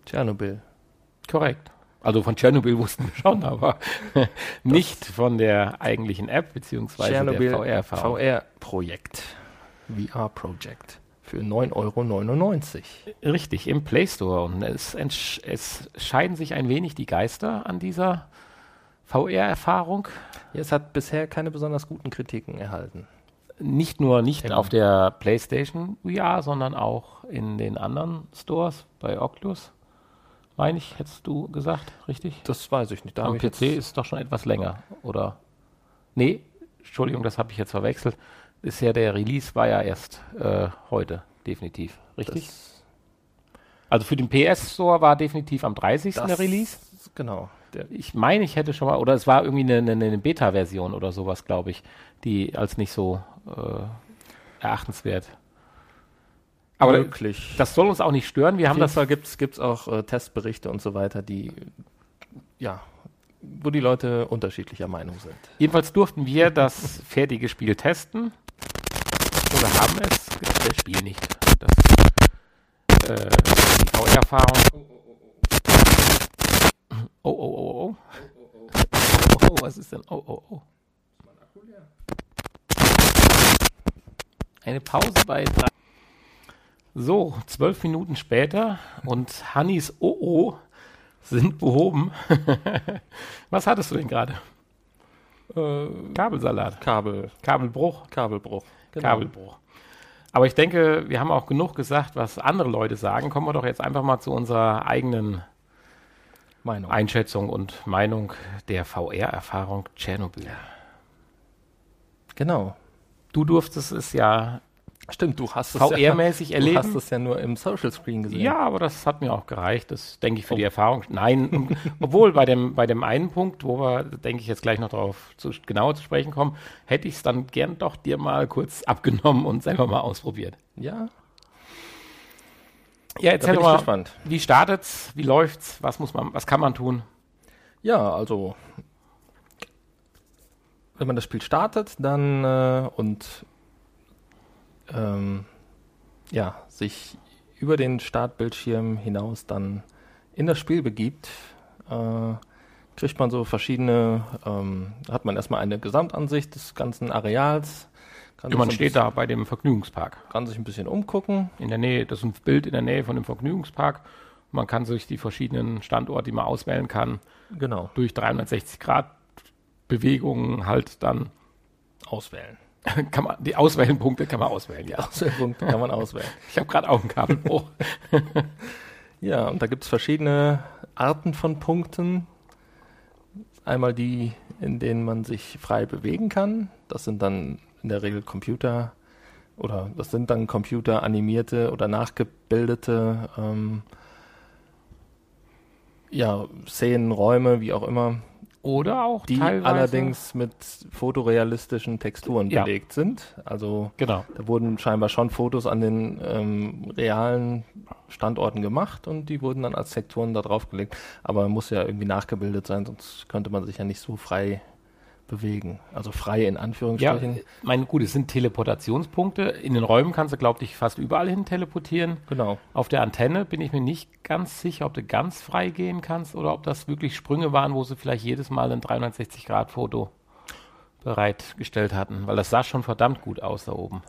Tschernobyl. Korrekt. Also von Tschernobyl wussten wir schon, aber nicht von der eigentlichen App beziehungsweise Tschernobyl der. VR-Projekt. VR-Projekt. Für 9,99 Euro. Richtig, im Play Store. Und es, es scheiden sich ein wenig die Geister an dieser VR-Erfahrung. Ja, es hat bisher keine besonders guten Kritiken erhalten. Nicht nur nicht Genau. auf der PlayStation VR, sondern auch in den anderen Stores bei Oculus. Meine ich, hättest du gesagt, richtig? Das weiß ich nicht. Da Am PC ist doch schon etwas länger, oder? Nee, Entschuldigung, das habe ich jetzt verwechselt. Bisher der Release war ja erst äh, heute, definitiv. Richtig? das, also für den PS Store war definitiv am 30. das, der Release. Genau. Ich meine, ich hätte schon mal, oder es war irgendwie eine, eine, eine Beta-Version oder sowas, glaube ich, die als nicht so äh, erachtenswert. Aber möglich. das soll uns auch nicht stören. Wir haben das Fall gibt's gibt's auch äh, Testberichte und so weiter, die ja, wo die Leute unterschiedlicher Meinung sind. Jedenfalls durften wir das fertige Spiel testen. Oder haben es. Das Spiel nicht. Das, äh, die VR-Erfahrung. Oh, oh, oh, oh. Oh, was ist denn? Oh, oh, oh. Eine Pause bei drei. So, zwölf Minuten später und Hannis oh sind behoben. was hattest du denn gerade? Äh, Kabelsalat. Kabel, Kabelbruch. Kabelbruch. Genau. Kabelbruch. Aber ich denke, wir haben auch genug gesagt, was andere Leute sagen. Kommen wir doch jetzt einfach mal zu unserer eigenen Meinung. Einschätzung und Meinung der VR-Erfahrung Tschernobyl. Genau. Du durftest es ja Stimmt, du hast es VR-mäßig ja, erleben. Du hast es ja nur im Social Screen gesehen. Ja, aber das hat mir auch gereicht. Das denke ich für oh. die Erfahrung. Nein, obwohl bei dem, bei dem einen Punkt, wo wir, denke ich, jetzt gleich noch darauf zu, genauer zu sprechen kommen, hätte ich es dann gern doch dir mal kurz abgenommen und selber mal ausprobiert. Ja. Ja, erzähl doch mal, gespannt. wie startet's, wie läuft's, was muss man, was kann man tun? Ja, also wenn man das Spiel startet, dann äh, und ähm, ja, sich über den Startbildschirm hinaus dann in das Spiel begibt, äh, kriegt man so verschiedene, ähm, hat man erstmal eine Gesamtansicht des ganzen Areals. Kann ja, man steht da bei dem Vergnügungspark. Kann sich ein bisschen umgucken. In der Nähe, das ist ein Bild in der Nähe von dem Vergnügungspark. Man kann sich die verschiedenen Standorte, die man auswählen kann, genau. durch 360 Grad Bewegungen halt dann auswählen. kann man, die Auswählenpunkte kann man auswählen, ja. Auswählpunkte kann man auswählen. Ich habe gerade auch ein Kabelbruch. ja, und da gibt es verschiedene Arten von Punkten. Einmal die, in denen man sich frei bewegen kann. Das sind dann in der Regel Computer oder das sind dann computeranimierte oder nachgebildete ähm, ja, Szenen, Räume, wie auch immer, oder auch die allerdings mit fotorealistischen Texturen ja. belegt sind. Also genau. da wurden scheinbar schon Fotos an den ähm, realen Standorten gemacht und die wurden dann als Texturen da draufgelegt. Aber muss ja irgendwie nachgebildet sein, sonst könnte man sich ja nicht so frei bewegen. Also frei in Anführungsstrichen. Ja, mein gut, es sind Teleportationspunkte. In den Räumen kannst du, glaube ich, fast überall hin teleportieren. Genau. Auf der Antenne bin ich mir nicht ganz sicher, ob du ganz frei gehen kannst oder ob das wirklich Sprünge waren, wo sie vielleicht jedes Mal ein 360-Grad-Foto bereitgestellt hatten, weil das sah schon verdammt gut aus da oben.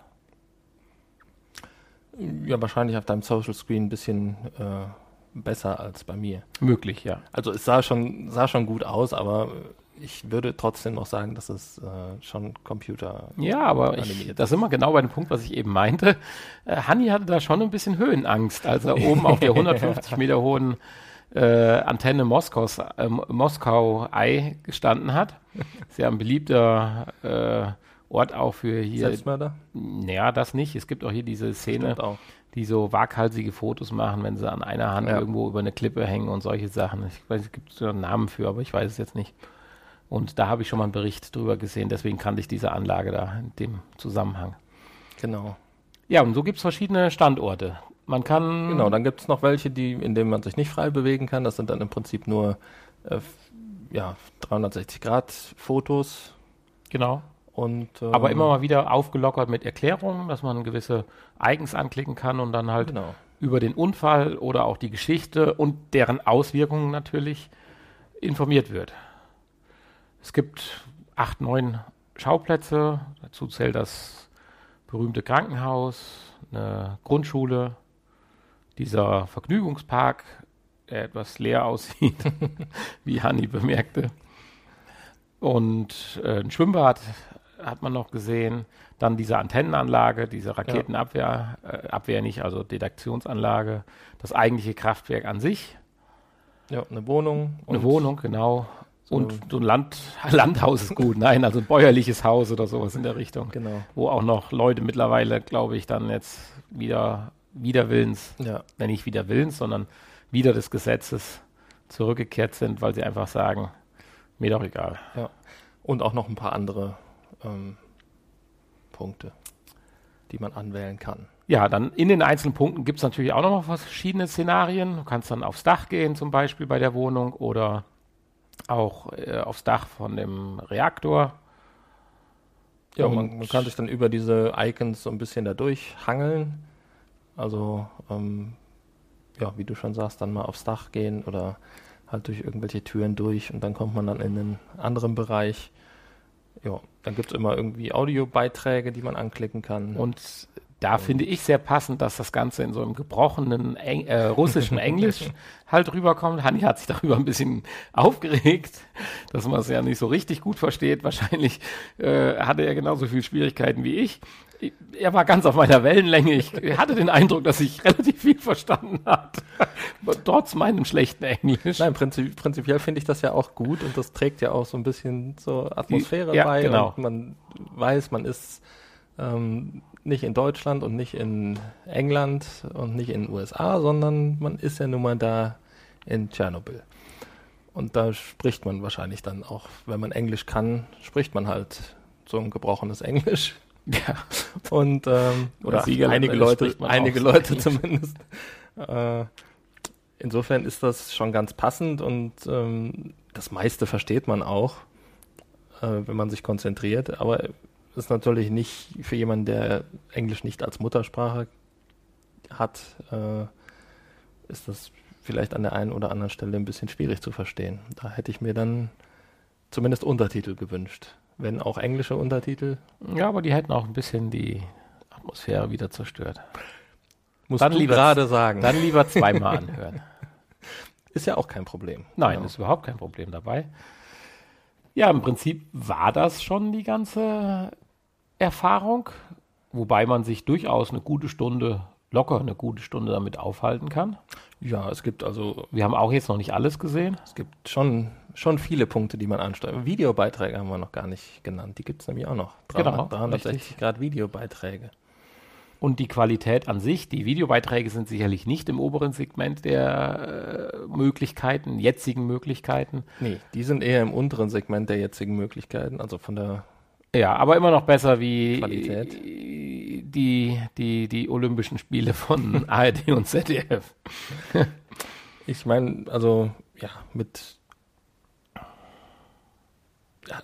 Ja, wahrscheinlich auf deinem Social Screen ein bisschen äh, besser als bei mir. Möglich, ja. Also es sah schon, sah schon gut aus, aber ich würde trotzdem noch sagen, dass es äh, schon Computer. Ja, aber ich, da sind wir genau bei dem Punkt, was ich eben meinte. Äh, Hanni hatte da schon ein bisschen Höhenangst, als er oben auf der 150 Meter hohen äh, Antenne Moskaus, äh, Moskau Ei gestanden hat. Sehr ein beliebter äh, Ort auch für hier. Selbstmörder? Naja, das nicht. Es gibt auch hier diese Szene, die so waghalsige Fotos machen, wenn sie an einer Hand ja. irgendwo über eine Klippe hängen und solche Sachen. Ich weiß, es gibt so einen Namen für, aber ich weiß es jetzt nicht. Und da habe ich schon mal einen Bericht drüber gesehen, deswegen kannte ich diese Anlage da in dem Zusammenhang. Genau. Ja, und so gibt es verschiedene Standorte. Man kann. Genau, dann gibt es noch welche, die, in denen man sich nicht frei bewegen kann. Das sind dann im Prinzip nur äh, ja, 360 Grad Fotos. Genau. Und, ähm, Aber immer mal wieder aufgelockert mit Erklärungen, dass man gewisse Icons anklicken kann und dann halt genau. über den Unfall oder auch die Geschichte und deren Auswirkungen natürlich informiert wird. Es gibt acht, neun Schauplätze. Dazu zählt das berühmte Krankenhaus, eine Grundschule, dieser Vergnügungspark, der etwas leer aussieht, wie Hanni bemerkte. Und äh, ein Schwimmbad hat man noch gesehen. Dann diese Antennenanlage, diese Raketenabwehr, äh, Abwehr nicht, also Detektionsanlage, das eigentliche Kraftwerk an sich. Ja, eine Wohnung. Eine Wohnung, genau. Und so ein Land, Landhaus ist gut, nein, also ein bäuerliches Haus oder sowas in der Richtung. Genau. Wo auch noch Leute mittlerweile, glaube ich, dann jetzt wieder, wieder Willens, ja. wenn nicht wieder Willens, sondern wieder des Gesetzes zurückgekehrt sind, weil sie einfach sagen, mir doch egal. Ja. Und auch noch ein paar andere ähm, Punkte, die man anwählen kann. Ja, dann in den einzelnen Punkten gibt es natürlich auch noch verschiedene Szenarien. Du kannst dann aufs Dach gehen, zum Beispiel bei der Wohnung, oder auch äh, aufs Dach von dem Reaktor. Ja, man, man, kann sich dann über diese Icons so ein bisschen da durchhangeln. Also, ähm, ja, wie du schon sagst, dann mal aufs Dach gehen oder halt durch irgendwelche Türen durch und dann kommt man dann in einen anderen Bereich. Ja, dann gibt es immer irgendwie Audiobeiträge, die man anklicken kann. Und da finde ich sehr passend, dass das Ganze in so einem gebrochenen Eng äh, russischen Englisch halt rüberkommt. Hanni hat sich darüber ein bisschen aufgeregt, dass man es ja nicht so richtig gut versteht. Wahrscheinlich äh, hatte er genauso viele Schwierigkeiten wie ich. Er war ganz auf meiner Wellenlänge. Ich hatte den Eindruck, dass ich relativ viel verstanden hat, trotz meinem schlechten Englisch. Nein, prinzip, prinzipiell finde ich das ja auch gut und das trägt ja auch so ein bisschen zur Atmosphäre ja, bei. Genau. Und man weiß, man ist ähm, nicht in Deutschland und nicht in England und nicht in den USA, sondern man ist ja nun mal da in Tschernobyl. Und da spricht man wahrscheinlich dann auch, wenn man Englisch kann, spricht man halt so ein gebrochenes Englisch. Ja. Und ähm, oder einige Leute, einige Leute Englisch. zumindest. Äh, insofern ist das schon ganz passend und ähm, das meiste versteht man auch, äh, wenn man sich konzentriert. Aber ist natürlich nicht für jemanden, der Englisch nicht als Muttersprache hat, äh, ist das vielleicht an der einen oder anderen Stelle ein bisschen schwierig zu verstehen. Da hätte ich mir dann zumindest Untertitel gewünscht. Wenn auch englische Untertitel. Ja, aber die hätten auch ein bisschen die Atmosphäre wieder zerstört. Musst Dann du lieber- gerade sagen. Dann lieber zweimal anhören. ist ja auch kein Problem. Nein, Genau. ist überhaupt kein Problem dabei. Ja, im Prinzip war das schon die ganze Erfahrung, wobei man sich durchaus eine gute Stunde, locker eine gute Stunde damit aufhalten kann. Ja, es gibt also Wir haben auch jetzt noch nicht alles gesehen. es gibt schon, schon viele Punkte, die man ansteuert. Videobeiträge haben wir noch gar nicht genannt. Die gibt es nämlich auch noch. Genau, 360 richtig. Grad Videobeiträge. Und die Qualität an sich, die Videobeiträge sind sicherlich nicht im oberen Segment der äh, Möglichkeiten, jetzigen Möglichkeiten. Nee, die sind eher im unteren Segment der jetzigen Möglichkeiten, also von der Ja, aber immer noch besser wie Qualität. die, die, die Olympischen Spiele von ARD und ZDF. Ich meine, also ja, mit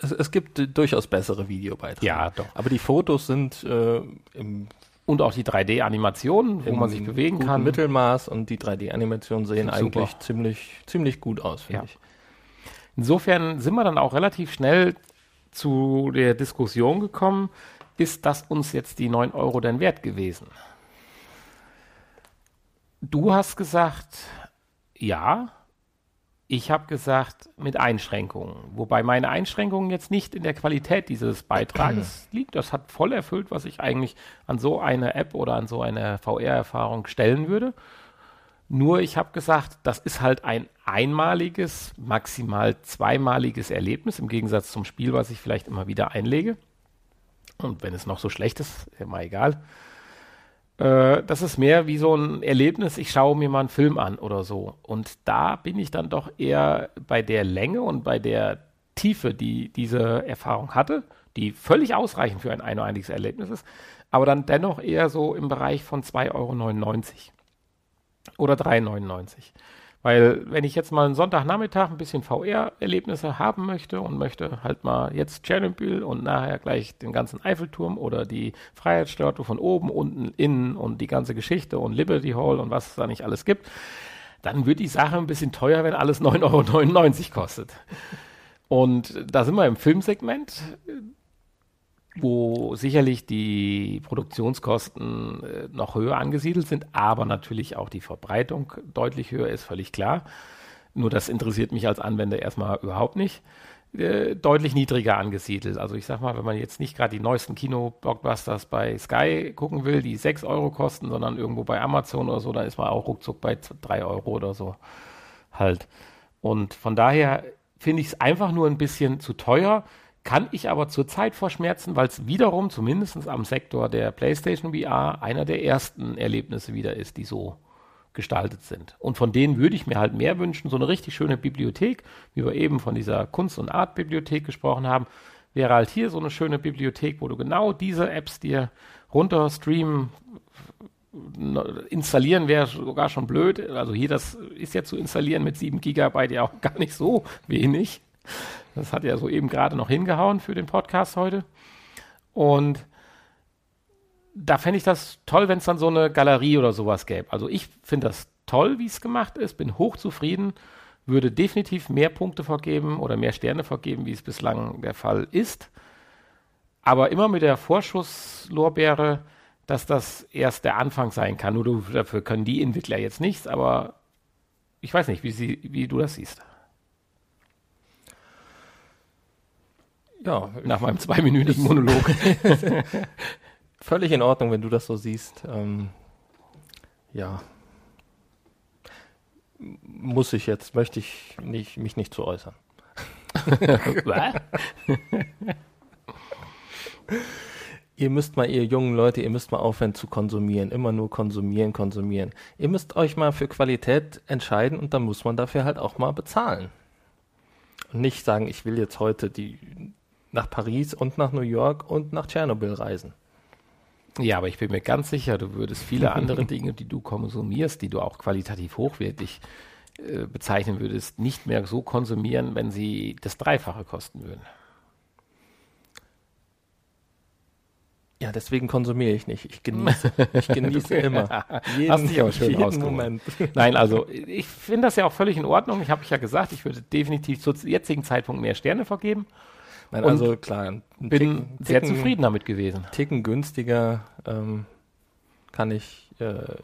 es, es gibt durchaus bessere Videobeiträge. Ja, doch. Aber die Fotos sind äh, im, Und auch die 3D-Animationen, wo im man sich bewegen kann. Mittelmaß und die 3D-Animationen sehen Super. eigentlich ziemlich, ziemlich gut aus, finde Ja. ich. Insofern sind wir dann auch relativ schnell zu der Diskussion gekommen, ist das uns jetzt die 9 Euro denn wert gewesen? Du hast gesagt, ja. Ich habe gesagt, mit Einschränkungen. Wobei meine Einschränkungen jetzt nicht in der Qualität dieses Beitrages liegt. Das hat voll erfüllt, was ich eigentlich an so eine App oder an so eine VR-Erfahrung stellen würde. Nur ich habe gesagt, das ist halt ein einmaliges, maximal zweimaliges Erlebnis im Gegensatz zum Spiel, was ich vielleicht immer wieder einlege. Und wenn es noch so schlecht ist, ist mal egal. Äh, das ist mehr wie so ein Erlebnis, ich schaue mir mal einen Film an oder so. Und da bin ich dann doch eher bei der Länge und bei der Tiefe, die diese Erfahrung hatte, die völlig ausreichend für ein einmaliges Erlebnis ist, aber dann dennoch eher so im Bereich von 2,99 Euro oder 3,99. Weil wenn ich jetzt mal einen Sonntagnachmittag ein bisschen VR-Erlebnisse haben möchte und möchte halt mal jetzt Tschernobyl und nachher gleich den ganzen Eiffelturm oder die Freiheitsstatue von oben, unten, innen und die ganze Geschichte und Liberty Hall und was es da nicht alles gibt, dann wird die Sache ein bisschen teuer, wenn alles 9,99 Euro kostet. Und da sind wir im Filmsegment, wo sicherlich die Produktionskosten äh, noch höher angesiedelt sind, aber natürlich auch die Verbreitung deutlich höher ist, völlig klar. Nur das interessiert mich als Anwender erstmal überhaupt nicht. Äh, deutlich niedriger angesiedelt. Also ich sag mal, wenn man jetzt nicht gerade die neuesten Kino-Blockbusters bei Sky gucken will, die 6 Euro kosten, sondern irgendwo bei Amazon oder so, dann ist man auch ruckzuck bei 3 Euro oder so halt. Und von daher finde ich es einfach nur ein bisschen zu teuer, kann ich aber zurzeit verschmerzen, weil es wiederum zumindest am Sektor der PlayStation VR einer der ersten Erlebnisse wieder ist, die so gestaltet sind. Und von denen würde ich mir halt mehr wünschen. So eine richtig schöne Bibliothek, wie wir eben von dieser Kunst- und Art-Bibliothek gesprochen haben, wäre halt hier so eine schöne Bibliothek, wo du genau diese Apps dir runter streamen installieren wäre sogar schon blöd. Also hier, das ist ja zu installieren mit 7 Gigabyte ja auch gar nicht so wenig. Das hat ja so eben gerade noch hingehauen für den Podcast heute. Und da fände ich das toll, wenn es dann so eine Galerie oder sowas gäbe. Also ich finde das toll, wie es gemacht ist, bin hochzufrieden, würde definitiv mehr Punkte vergeben oder mehr Sterne vergeben, wie es bislang der Fall ist. Aber immer mit der Vorschusslorbeere, dass das erst der Anfang sein kann. Nur dafür können die Entwickler jetzt nichts, aber ich weiß nicht, wie, sie, wie du das siehst. Ja, Nach meinem zweiminütigen Monolog. völlig in Ordnung, wenn du das so siehst. Ähm, ja. Muss ich jetzt, möchte ich nicht, mich nicht zu Was? ihr müsst mal, ihr jungen Leute, ihr müsst mal aufhören zu konsumieren, immer nur konsumieren, konsumieren. Ihr müsst euch mal für Qualität entscheiden und dann muss man dafür halt auch mal bezahlen. Und nicht sagen, ich will jetzt heute die nach Paris und nach New York und nach Tschernobyl reisen. Ja, aber ich bin mir ganz sicher, du würdest viele andere Dinge, die du konsumierst, die du auch qualitativ hochwertig äh, bezeichnen würdest, nicht mehr so konsumieren, wenn sie das Dreifache kosten würden. Ja, deswegen konsumiere ich nicht. Ich genieße, ich genieße immer. Jeden, Hast dich auch schön jeden Moment. Nein, also ich finde das ja auch völlig in Ordnung. Ich habe ja gesagt, ich würde definitiv zu jetzigen Zeitpunkt mehr Sterne vergeben. Nein, also klar, bin Ticken, sehr Ticken, zufrieden damit gewesen. Ticken günstiger ähm, kann ich äh,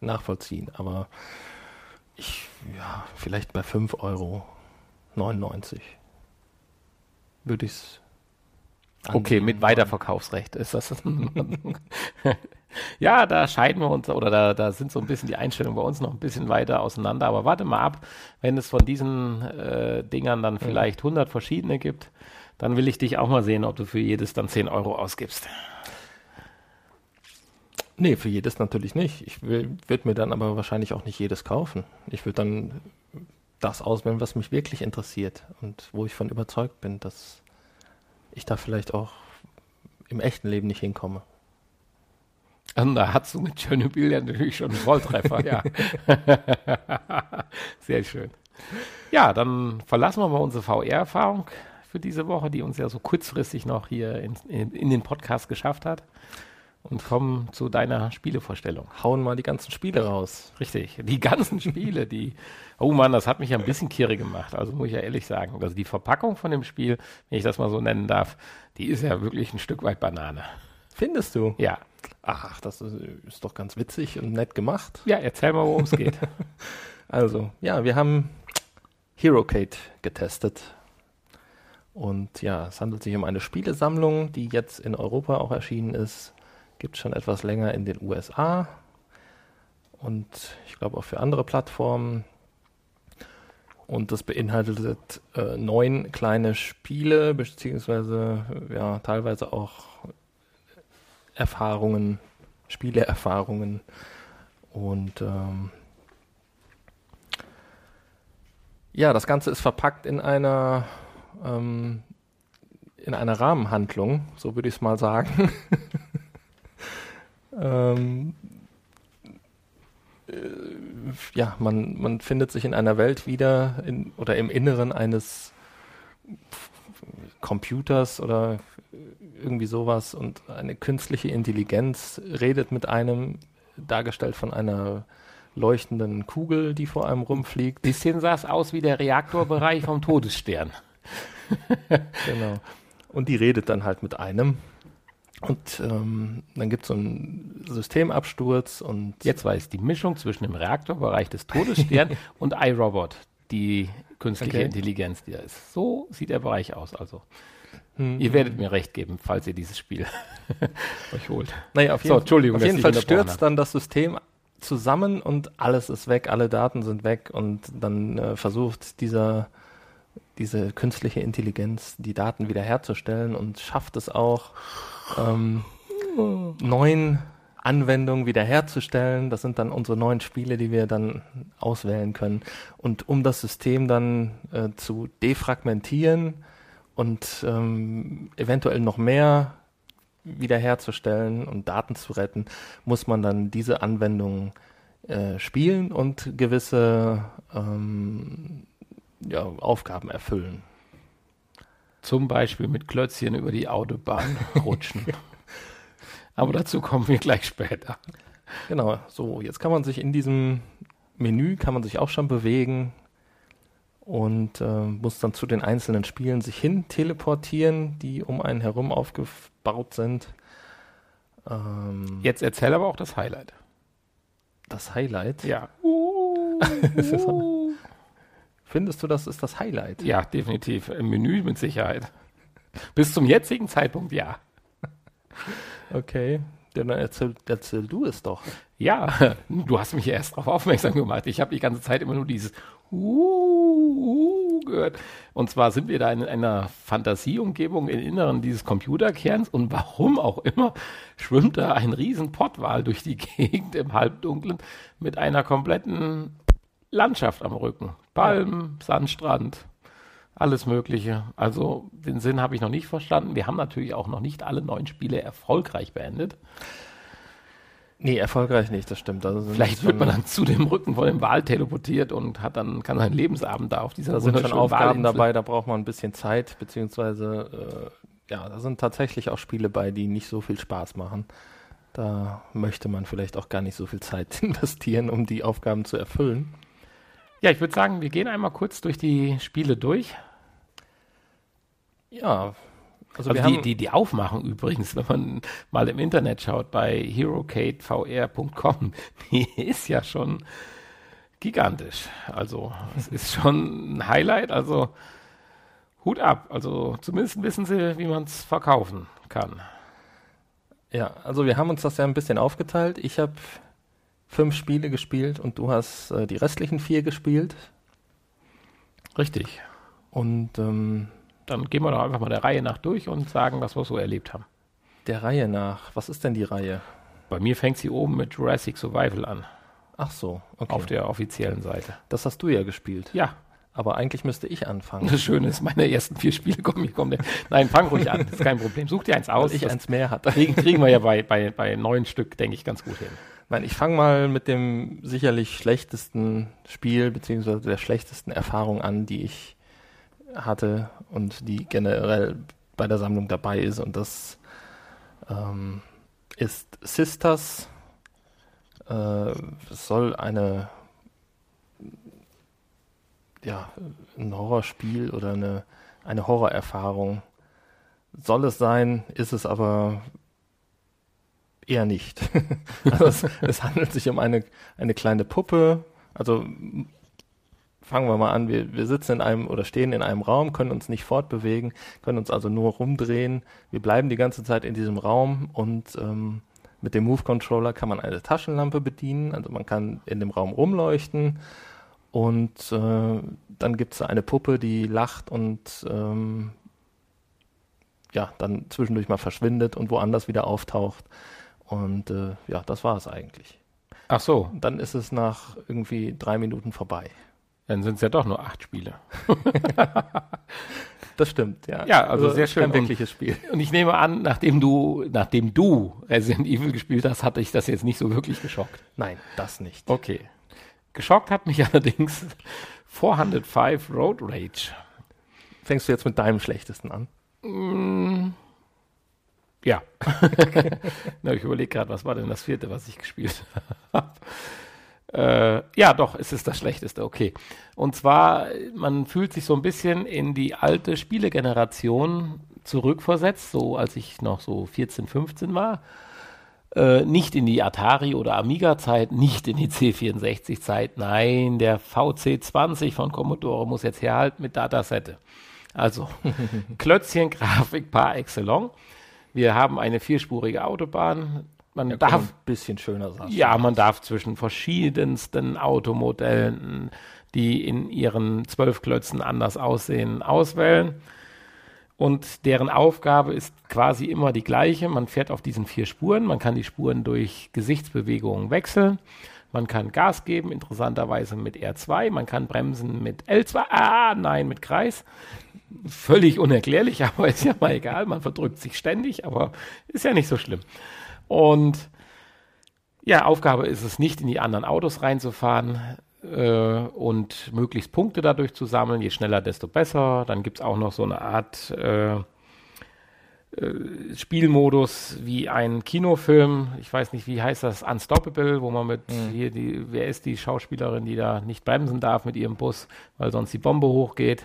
nachvollziehen, aber ich, ja, vielleicht bei 5,99 Euro würde ich es Okay, mit Weiterverkaufsrecht ist das. ja, da scheiden wir uns oder da, da sind so ein bisschen die Einstellungen bei uns noch ein bisschen weiter auseinander. Aber warte mal ab, wenn es von diesen äh, Dingern dann vielleicht 100 verschiedene gibt, dann will ich dich auch mal sehen, ob du für jedes dann 10 Euro ausgibst. Nee, für jedes natürlich nicht. Ich würde mir dann aber wahrscheinlich auch nicht jedes kaufen. Ich würde dann das auswählen, was mich wirklich interessiert und wo ich von überzeugt bin, dass ich da vielleicht auch im echten Leben nicht hinkomme. Und da hast du mit Tschernobyl ja natürlich schon einen Volltreffer, ja. Sehr schön. Ja, dann verlassen wir mal unsere VR-Erfahrung für diese Woche, die uns ja so kurzfristig noch hier in, in, in den Podcast geschafft hat und kommen zu deiner Spielevorstellung. Hauen mal die ganzen Spiele raus. Richtig, die ganzen Spiele, die, oh Mann, das hat mich ja ein bisschen kirre gemacht, also muss ich ja ehrlich sagen. Also die Verpackung von dem Spiel, wenn ich das mal so nennen darf, die ist ja wirklich ein Stück weit Banane. Findest du? Ja. Ach, das ist doch ganz witzig und nett gemacht. Ja, erzähl mal, worum es geht. also, ja, wir haben HeroCade getestet. Und ja, es handelt sich um eine Spielesammlung, die jetzt in Europa auch erschienen ist Gibt schon etwas länger in den USA und ich glaube auch für andere Plattformen. Und das beinhaltet äh, neun kleine Spiele, beziehungsweise ja, teilweise auch Erfahrungen, Spieleerfahrungen. Und ähm, ja, das Ganze ist verpackt in einer ähm, in einer Rahmenhandlung, so würde ich es mal sagen. Ähm, äh, ja, man, man findet sich in einer Welt wieder in, oder im Inneren eines Computers oder irgendwie sowas und eine künstliche Intelligenz redet mit einem, dargestellt von einer leuchtenden Kugel, die vor einem rumfliegt. Bisschen sah es aus wie der Reaktorbereich vom Todesstern. genau. Und die redet dann halt mit einem und ähm, dann gibt es so einen Systemabsturz und. Jetzt weiß die Mischung zwischen dem Reaktorbereich des Todessterns und iRobot, die künstliche okay. Intelligenz, die da ist. So sieht der Bereich aus. Also. Hm. Ihr werdet mir recht geben, falls ihr dieses Spiel euch holt. Naja, auf jeden, so, Entschuldigung, auf jeden Fall stürzt dann das System zusammen und alles ist weg, alle Daten sind weg und dann äh, versucht dieser diese künstliche Intelligenz die Daten wiederherzustellen und schafft es auch ähm, neuen Anwendungen wiederherzustellen. Das sind dann unsere neuen Spiele, die wir dann auswählen können. Und um das System dann äh, zu defragmentieren und ähm, eventuell noch mehr wiederherzustellen und Daten zu retten, muss man dann diese Anwendungen äh, spielen und gewisse ähm, ja, Aufgaben erfüllen. Zum Beispiel mit Klötzchen über die Autobahn rutschen. Aber dazu kommen wir gleich später. Genau, so, jetzt kann man sich in diesem Menü, kann man sich auch schon bewegen und äh, muss dann zu den einzelnen Spielen sich hin teleportieren, die um einen herum aufgebaut sind. Ähm, jetzt erzähl aber auch das Highlight. Das Highlight? Ja. Findest du, das ist das Highlight? Ja, definitiv. Im Menü mit Sicherheit. Bis zum jetzigen Zeitpunkt ja. Okay. Dann erzähl, erzähl du es doch. Ja, du hast mich ja erst darauf aufmerksam gemacht. Ich habe die ganze Zeit immer nur dieses uh, gehört. Und zwar sind wir da in einer Fantasieumgebung im Inneren dieses Computerkerns und warum auch immer schwimmt da ein riesen Pottwal durch die Gegend im Halbdunklen mit einer kompletten Landschaft am Rücken. Palmen, Sandstrand, alles Mögliche. Also den Sinn habe ich noch nicht verstanden. Wir haben natürlich auch noch nicht alle neun Spiele erfolgreich beendet. Nee, erfolgreich nicht, das stimmt. Also Vielleicht wird man dann zu dem Rücken von dem Wal teleportiert und hat dann, kann seinen Lebensabend da auf dieser Da sind schon Aufgaben dabei, da braucht man ein bisschen Zeit, beziehungsweise, äh, ja, da sind tatsächlich auch Spiele bei, die nicht so viel Spaß machen. Da möchte man vielleicht auch gar nicht so viel Zeit investieren, um die Aufgaben zu erfüllen. Ja, ich würde sagen, wir gehen einmal kurz durch die Spiele durch. Ja, also, also die, die, die Aufmachung übrigens, wenn man mal im Internet schaut bei herocadevr.com, die ist ja schon gigantisch. Also es ist schon ein Highlight. Also Hut ab. Also zumindest wissen sie, wie man es verkaufen kann. Ja, also wir haben uns das ja ein bisschen aufgeteilt. Ich habe fünf Spiele gespielt und du hast äh, die restlichen vier gespielt. Richtig. Und ähm, dann gehen wir doch einfach mal der Reihe nach durch und sagen, was wir so erlebt haben. Der Reihe nach. Was ist denn die Reihe? Bei mir fängt sie oben mit Jurassic Survival an. Ach so, okay. Auf der offiziellen Seite. Das hast du ja gespielt. Ja. Aber eigentlich müsste ich anfangen. Das Schöne ist, meine ersten vier Spiele kommen, ich komme. Nein, fang ruhig an, das ist kein Problem. Such dir eins aus. Weil ich eins mehr hatte. Kriegen, kriegen wir ja bei, bei, bei neun Stück, denke ich, ganz gut hin. Nein, ich fange mal mit dem sicherlich schlechtesten Spiel, beziehungsweise der schlechtesten Erfahrung an, die ich hatte und die generell bei der Sammlung dabei ist. Und das ähm, ist Sisters. Äh, es soll eine ja, ein Horrorspiel oder eine, eine Horrorerfahrung soll es sein, ist es aber eher nicht. also es, es, handelt sich um eine, eine kleine Puppe, also fangen wir mal an, wir, wir sitzen in einem oder stehen in einem Raum, können uns nicht fortbewegen, können uns also nur rumdrehen. Wir bleiben die ganze Zeit in diesem Raum und ähm, mit dem Move Controller kann man eine Taschenlampe bedienen, also man kann in dem Raum rumleuchten und äh, dann gibt es eine Puppe, die lacht und ähm, ja, dann zwischendurch mal verschwindet und woanders wieder auftaucht. Und äh, ja, das war es eigentlich. Ach so. Dann ist es nach irgendwie drei Minuten vorbei. Dann sind es ja doch nur acht Spiele. das stimmt, ja. Ja, also, also sehr schön. Ein wirkliches Spiel. Und ich nehme an, nachdem du, nachdem du Resident Evil gespielt hast, hatte ich das jetzt nicht so wirklich geschockt. Nein, das nicht. Okay. Geschockt hat mich allerdings 405 Road Rage. Fängst du jetzt mit deinem schlechtesten an? Mm, ja. Na, ich überlege gerade, was war denn das vierte, was ich gespielt habe? Äh, ja, doch, es ist das Schlechteste, okay. Und zwar, man fühlt sich so ein bisschen in die alte Spielegeneration zurückversetzt, so als ich noch so 14, 15 war. Äh, nicht in die Atari- oder Amiga-Zeit, nicht in die C64-Zeit, nein, der VC20 von Commodore muss jetzt herhalten mit Datasette. Also, Klötzchen-Grafik par excellence. Wir haben eine vierspurige Autobahn, man ja, darf ein bisschen schöner sein. Ja, man darf zwischen verschiedensten Automodellen, die in ihren zwölf Klötzen anders aussehen, auswählen. Und deren Aufgabe ist quasi immer die gleiche. Man fährt auf diesen vier Spuren. Man kann die Spuren durch Gesichtsbewegungen wechseln. Man kann Gas geben, interessanterweise mit R2. Man kann bremsen mit L2. Ah, nein, mit Kreis. Völlig unerklärlich, aber ist ja mal egal. Man verdrückt sich ständig, aber ist ja nicht so schlimm. Und ja, Aufgabe ist es nicht, in die anderen Autos reinzufahren äh, und möglichst Punkte dadurch zu sammeln. Je schneller, desto besser. Dann gibt es auch noch so eine Art äh, Spielmodus wie ein Kinofilm. Ich weiß nicht, wie heißt das? Unstoppable, wo man mit mhm. hier die, wer ist die Schauspielerin, die da nicht bremsen darf mit ihrem Bus, weil sonst die Bombe hochgeht.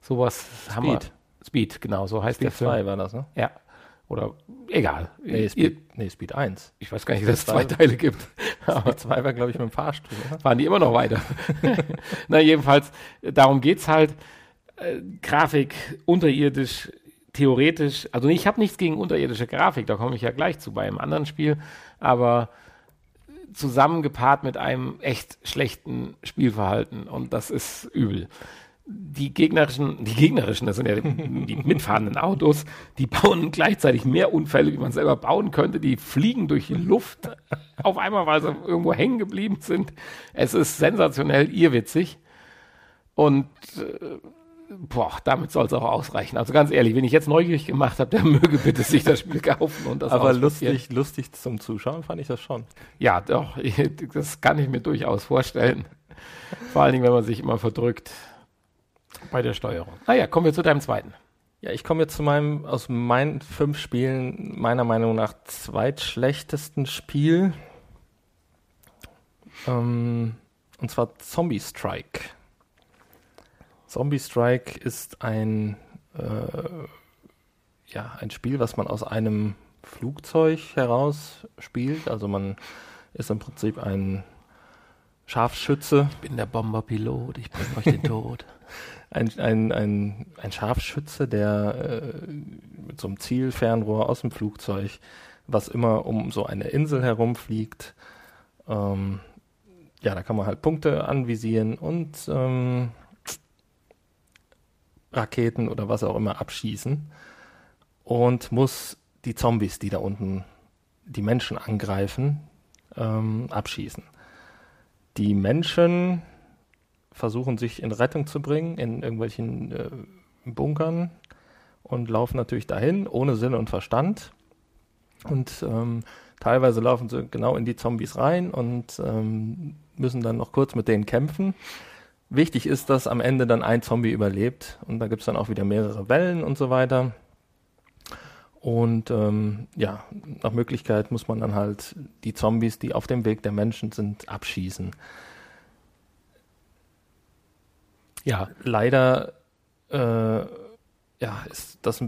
Sowas Speed. haben wir. Speed, genau, so heißt Speed der Film. 2 war das, ne? Ja. Oder egal. Nee, Speed, nee, Speed 1. Ich weiß gar nicht, dass es zwei Teile gibt. Speed 2 war, glaube ich, mit dem Fahrstuhl. Oder? Fahren die immer noch weiter. Na, jedenfalls, darum geht's halt. Äh, Grafik unterirdisch, theoretisch, also ich habe nichts gegen unterirdische Grafik, da komme ich ja gleich zu bei einem anderen Spiel, aber zusammengepaart mit einem echt schlechten Spielverhalten und das ist übel. Die gegnerischen, die gegnerischen, das sind ja die, die mitfahrenden Autos, die bauen gleichzeitig mehr Unfälle, wie man selber bauen könnte. Die fliegen durch die Luft auf einmal, weil sie irgendwo hängen geblieben sind. Es ist sensationell irrwitzig. Und äh, boah, damit soll es auch ausreichen. Also ganz ehrlich, wenn ich jetzt neugierig gemacht habe, der möge bitte sich das Spiel kaufen und das Aber lustig, lustig zum Zuschauen fand ich das schon. Ja, doch, das kann ich mir durchaus vorstellen. Vor allen Dingen, wenn man sich immer verdrückt bei der Steuerung. Naja, kommen wir zu deinem zweiten. Ja, ich komme jetzt zu meinem, aus meinen fünf Spielen, meiner Meinung nach zweitschlechtesten Spiel. Ähm, und zwar Zombie Strike. Zombie Strike ist ein, äh, ja, ein Spiel, was man aus einem Flugzeug heraus spielt. Also man ist im Prinzip ein Scharfschütze. Ich bin der Bomberpilot, ich bringe euch den Tod. ein, ein, ein, ein Scharfschütze, der äh, mit so einem Zielfernrohr aus dem Flugzeug, was immer um so eine Insel herumfliegt, ähm, ja, da kann man halt Punkte anvisieren und ähm, Raketen oder was auch immer abschießen und muss die Zombies, die da unten die Menschen angreifen, ähm, abschießen. Die Menschen versuchen sich in Rettung zu bringen in irgendwelchen äh, Bunkern und laufen natürlich dahin ohne Sinn und Verstand. Und ähm, teilweise laufen sie genau in die Zombies rein und ähm, müssen dann noch kurz mit denen kämpfen. Wichtig ist, dass am Ende dann ein Zombie überlebt und da gibt es dann auch wieder mehrere Wellen und so weiter. Und ähm, ja, nach Möglichkeit muss man dann halt die Zombies, die auf dem Weg der Menschen sind, abschießen. Ja, leider äh, ja, ist das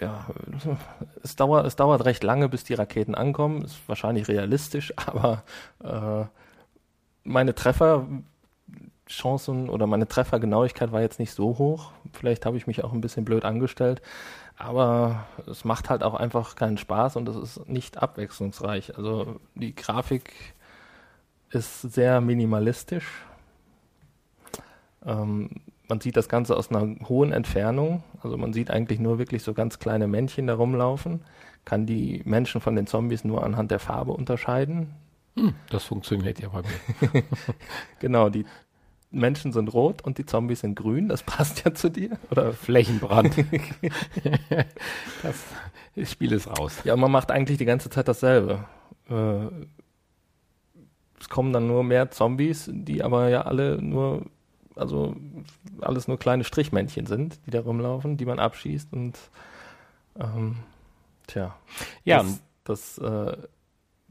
ja, es dauert, es dauert recht lange, bis die Raketen ankommen. Ist wahrscheinlich realistisch, aber äh, meine Treffer Chancen oder meine Treffergenauigkeit war jetzt nicht so hoch. Vielleicht habe ich mich auch ein bisschen blöd angestellt. Aber es macht halt auch einfach keinen Spaß und es ist nicht abwechslungsreich. Also die Grafik ist sehr minimalistisch. Ähm, man sieht das Ganze aus einer hohen Entfernung. Also man sieht eigentlich nur wirklich so ganz kleine Männchen da rumlaufen. Kann die Menschen von den Zombies nur anhand der Farbe unterscheiden. Hm, das funktioniert ja bei mir. genau, die Menschen sind rot und die Zombies sind grün. Das passt ja zu dir. Oder Flächenbrand. das Spiel ist raus. Ja, man macht eigentlich die ganze Zeit dasselbe. Äh, es kommen dann nur mehr Zombies, die aber ja alle nur, also alles nur kleine Strichmännchen sind, die da rumlaufen, die man abschießt und ähm, tja. Ja, das, das äh,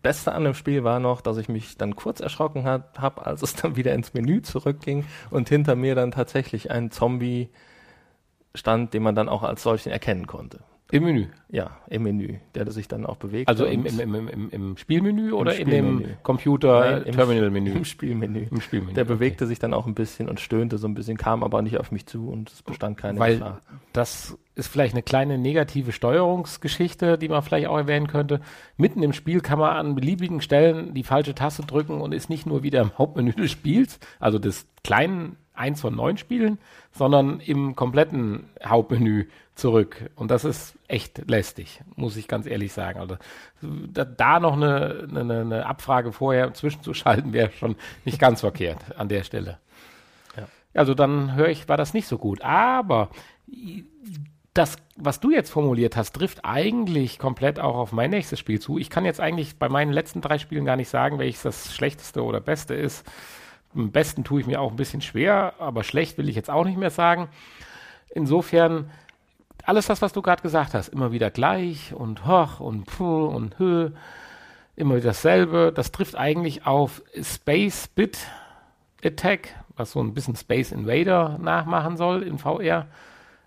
Beste an dem Spiel war noch, dass ich mich dann kurz erschrocken habe, als es dann wieder ins Menü zurückging und hinter mir dann tatsächlich ein Zombie stand, den man dann auch als solchen erkennen konnte. Im Menü? Ja, im Menü, der sich dann auch bewegt. Also im, im, im, im, Spielmenü oder im in dem Computer-Terminal-Menü? Im Spielmenü. Im Spielmenü. Der bewegte sich dann auch ein bisschen und stöhnte so ein bisschen, kam aber nicht auf mich zu und es bestand keine Weil Gefahr. Das ist vielleicht eine kleine negative Steuerungsgeschichte, die man vielleicht auch erwähnen könnte. Mitten im Spiel kann man an beliebigen Stellen die falsche Taste drücken und ist nicht nur wieder im Hauptmenü des Spiels, also des kleinen eins von neun Spielen, sondern im kompletten Hauptmenü zurück. Und das ist echt lästig, muss ich ganz ehrlich sagen. Also da, noch eine, eine, eine, Abfrage vorher zwischenzuschalten, wäre schon nicht ganz verkehrt an der Stelle. Ja. Also dann höre ich, war das nicht so gut. Aber das, was du jetzt formuliert hast, trifft eigentlich komplett auch auf mein nächstes Spiel zu. Ich kann jetzt eigentlich bei meinen letzten drei Spielen gar nicht sagen, welches das schlechteste oder beste ist. Am besten tue ich mir auch ein bisschen schwer, aber schlecht will ich jetzt auch nicht mehr sagen. Insofern, alles das, was du gerade gesagt hast, immer wieder gleich und hoch und puh und hö, immer wieder dasselbe. Das trifft eigentlich auf Space Bit Attack, was so ein bisschen Space Invader nachmachen soll in VR,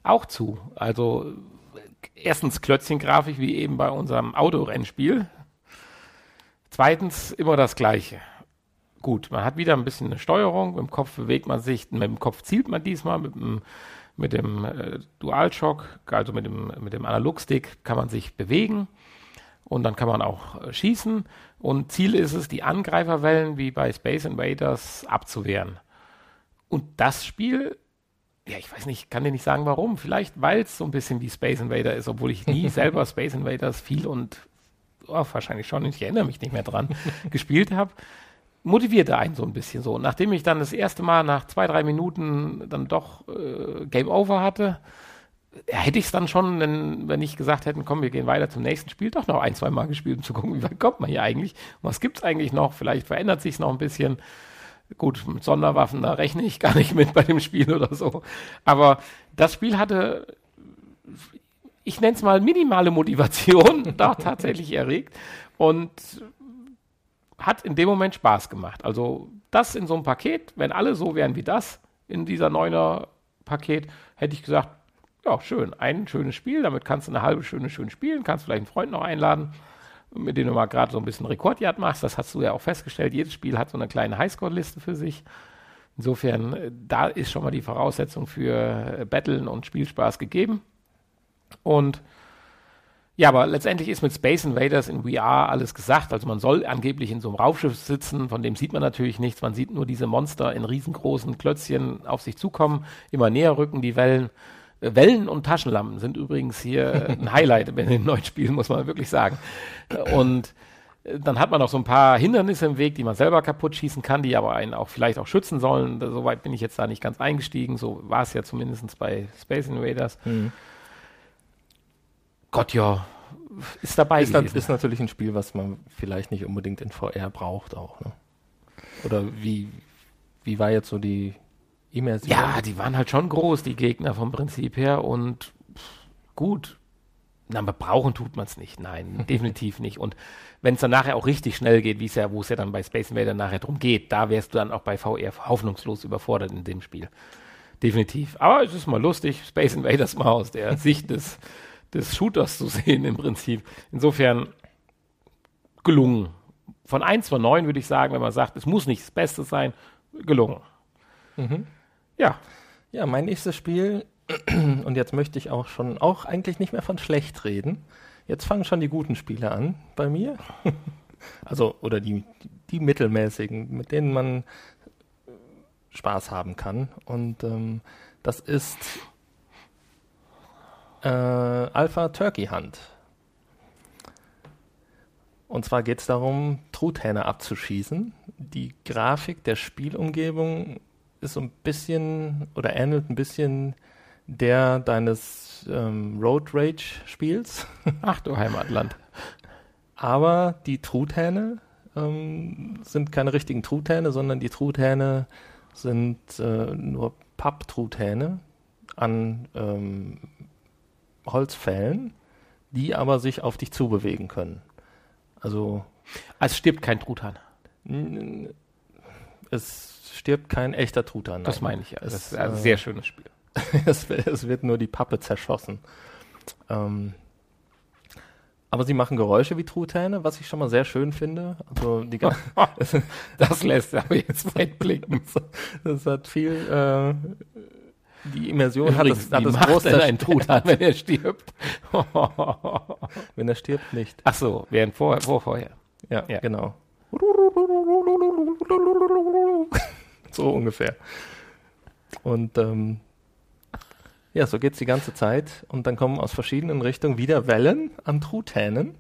auch zu. Also erstens Klötzchengrafik wie eben bei unserem Autorennspiel. Zweitens immer das Gleiche gut, man hat wieder ein bisschen eine Steuerung, mit dem Kopf bewegt man sich, mit dem Kopf zielt man diesmal, mit dem, mit dem äh, DualShock, also mit dem, mit dem Analogstick, kann man sich bewegen und dann kann man auch äh, schießen. Und Ziel ist es, die Angreiferwellen wie bei Space Invaders abzuwehren. Und das Spiel, ja, ich weiß nicht, kann dir nicht sagen warum. Vielleicht, weil es so ein bisschen wie Space Invader ist, obwohl ich nie selber Space Invaders viel und oh, wahrscheinlich schon, ich erinnere mich nicht mehr dran, gespielt habe motivierte einen so ein bisschen so. nachdem ich dann das erste Mal nach zwei, drei Minuten dann doch äh, Game Over hatte, ja, hätte ich es dann schon, wenn, wenn ich gesagt hätten, komm, wir gehen weiter zum nächsten Spiel, doch noch ein, zwei Mal gespielt, um zu gucken, wie weit kommt man hier eigentlich was gibt es eigentlich noch, vielleicht verändert sich noch ein bisschen. Gut, mit Sonderwaffen, da rechne ich gar nicht mit bei dem Spiel oder so. Aber das Spiel hatte, ich nenne es mal minimale Motivation, da tatsächlich erregt. Und hat in dem Moment Spaß gemacht. Also das in so einem Paket, wenn alle so wären wie das in dieser neuner Paket, hätte ich gesagt, ja, schön, ein schönes Spiel, damit kannst du eine halbe Stunde schön spielen, kannst vielleicht einen Freund noch einladen, mit dem du mal gerade so ein bisschen Rekordjagd machst. Das hast du ja auch festgestellt. Jedes Spiel hat so eine kleine Highscore-Liste für sich. Insofern, äh, da ist schon mal die Voraussetzung für äh, Battlen und Spielspaß gegeben. Und ja, aber letztendlich ist mit Space Invaders in VR alles gesagt. Also man soll angeblich in so einem Raumschiff sitzen, von dem sieht man natürlich nichts. Man sieht nur diese Monster in riesengroßen Klötzchen auf sich zukommen, immer näher rücken die Wellen. Äh, Wellen und Taschenlampen sind übrigens hier ein Highlight in den neuen Spielen, muss man wirklich sagen. Und äh, dann hat man noch so ein paar Hindernisse im Weg, die man selber kaputt schießen kann, die aber einen auch vielleicht auch schützen sollen. Soweit bin ich jetzt da nicht ganz eingestiegen. So war es ja zumindest bei Space Invaders. Mhm. Gott, ja, ist dabei. Ist, gewesen. ist natürlich ein Spiel, was man vielleicht nicht unbedingt in VR braucht auch. Ne? Oder wie, wie war jetzt so die Immersion? Ja, die waren halt schon groß, die Gegner vom Prinzip her und gut. Na, aber brauchen tut man es nicht. Nein, definitiv nicht. Und wenn es dann nachher auch richtig schnell geht, wie es ja, wo es ja dann bei Space Invader nachher drum geht, da wärst du dann auch bei VR hoffnungslos überfordert in dem Spiel. Definitiv. Aber es ist mal lustig, Space Invaders mal aus der Sicht des des Shooters zu sehen im Prinzip. Insofern gelungen. Von 1 von 9 würde ich sagen, wenn man sagt, es muss nicht das Beste sein, gelungen. Mhm. Ja. Ja, mein nächstes Spiel, und jetzt möchte ich auch schon, auch eigentlich nicht mehr von schlecht reden. Jetzt fangen schon die guten Spiele an bei mir. also, oder die, die mittelmäßigen, mit denen man Spaß haben kann. Und ähm, das ist äh, Alpha Turkey Hunt. Und zwar geht es darum, Truthähne abzuschießen. Die Grafik der Spielumgebung ist so ein bisschen oder ähnelt ein bisschen der deines ähm, Road Rage Spiels. Ach du Heimatland. Aber die Truthähne ähm, sind keine richtigen Truthähne, sondern die Truthähne sind äh, nur Papptruthähne an ähm, Holzfällen, die aber sich auf dich zubewegen können. Also. Es stirbt kein Truthahn. Es stirbt kein echter Truthahn. Das meine ich ja. Es, das ist ein äh, sehr schönes Spiel. es, es, wird nur die Pappe zerschossen. Ähm, aber sie machen Geräusche wie Truthähne, was ich schon mal sehr schön finde. Also die das lässt aber jetzt weit blicken. Das hat viel äh, die Immersion Übrigens, hat das, hat das groß ein Truthahn, wenn er stirbt. wenn er stirbt, nicht. Ach so, während vorher, vor, vorher. Ja, ja, genau. so ungefähr. Und ähm, ja, so geht es die ganze Zeit. Und dann kommen aus verschiedenen Richtungen wieder Wellen an Truthähnen.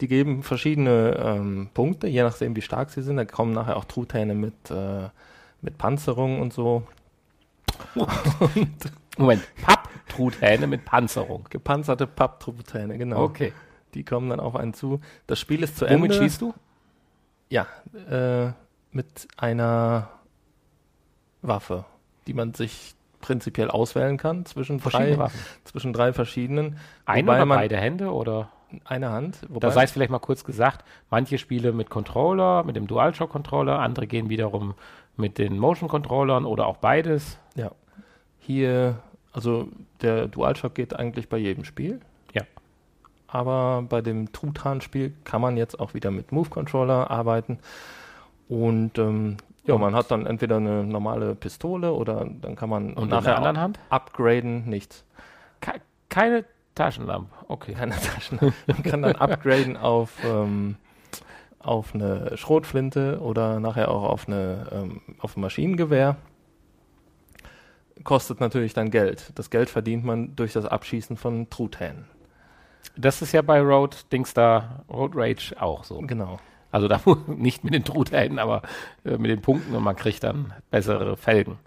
Die geben verschiedene ähm, Punkte, je nachdem, wie stark sie sind. Da kommen nachher auch Truthähne mit, äh, mit Panzerung und so. Moment, Papptruthähne mit Panzerung. Gepanzerte Papptruthähne, genau. Okay. Die kommen dann auf einen zu. Das Spiel ist zu Womit Ende. Womit schießt du? Ja, äh, mit einer Waffe, die man sich prinzipiell auswählen kann zwischen drei, Waffen. zwischen drei verschiedenen. Eine oder beide Hände oder? Eine Hand. da sei es vielleicht mal kurz gesagt, manche Spiele mit Controller, mit dem DualShock-Controller, andere gehen wiederum mit den Motion-Controllern oder auch beides. Hier, also der DualShock geht eigentlich bei jedem Spiel. Ja. Aber bei dem Truthahn-Spiel kann man jetzt auch wieder mit Move-Controller arbeiten. Und ähm, ja, man hat dann entweder eine normale Pistole oder dann kann man Und nachher der anderen Hand? upgraden, nichts. Ke keine Taschenlampe. Okay. Keine Taschen. Man kann dann upgraden auf, ähm, auf eine Schrotflinte oder nachher auch auf, eine, ähm, auf ein Maschinengewehr. Kostet natürlich dann Geld. Das Geld verdient man durch das Abschießen von Truthähnen. Das ist ja bei Road Dings da, Road Rage auch so. Genau. Also da nicht mit den Truthähnen, aber äh, mit den Punkten und man kriegt dann bessere Felgen.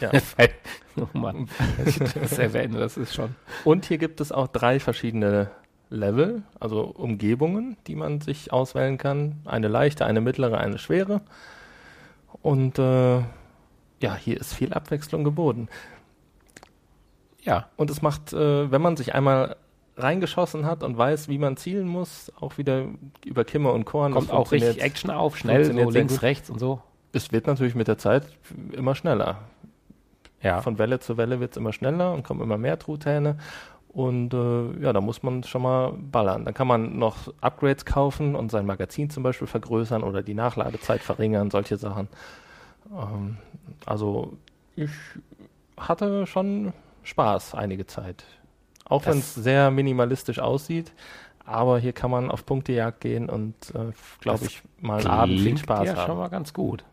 Ja. oh Mann, das, erwähne, das ist schon. Und hier gibt es auch drei verschiedene Level, also Umgebungen, die man sich auswählen kann. Eine leichte, eine mittlere, eine schwere. Und äh, ja, hier ist viel Abwechslung geboten. Ja, Und es macht, äh, wenn man sich einmal reingeschossen hat und weiß, wie man zielen muss, auch wieder über Kimme und Korn. kommt auch richtig Action auf, schnell, so links, rechts und so. Es wird natürlich mit der Zeit immer schneller. Ja, Von Welle zu Welle wird es immer schneller und kommen immer mehr Truthähne. Und äh, ja, da muss man schon mal ballern. Dann kann man noch Upgrades kaufen und sein Magazin zum Beispiel vergrößern oder die Nachladezeit verringern, solche Sachen. Ähm, also ich hatte schon Spaß einige Zeit. Auch wenn es sehr minimalistisch aussieht. Aber hier kann man auf Punktejagd gehen und, äh, glaube ich, mal einen Abend viel Spaß ja haben. schon mal ganz gut.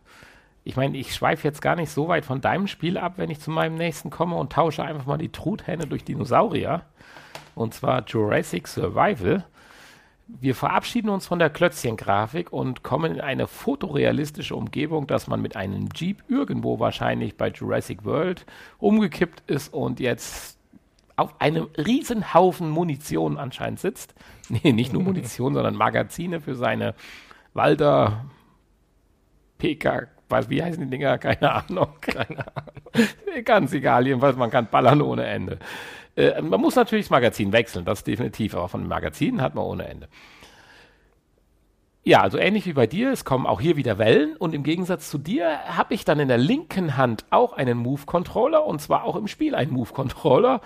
Ich meine, ich schweife jetzt gar nicht so weit von deinem Spiel ab, wenn ich zu meinem nächsten komme und tausche einfach mal die Truthähne durch Dinosaurier. Und zwar Jurassic Survival. Wir verabschieden uns von der Klötzchen-Grafik und kommen in eine fotorealistische Umgebung, dass man mit einem Jeep irgendwo wahrscheinlich bei Jurassic World umgekippt ist und jetzt auf einem Haufen Munition anscheinend sitzt. Nee, nicht nur Munition, sondern Magazine für seine Walter PK, was, wie heißen die Dinger? Keine Ahnung. Keine Ahnung. Ganz egal, jedenfalls, man kann ballern ohne Ende. Äh, man muss natürlich das Magazin wechseln, das definitiv, aber von Magazinen hat man ohne Ende. Ja, also ähnlich wie bei dir, es kommen auch hier wieder Wellen und im Gegensatz zu dir habe ich dann in der linken Hand auch einen Move-Controller und zwar auch im Spiel einen Move-Controller.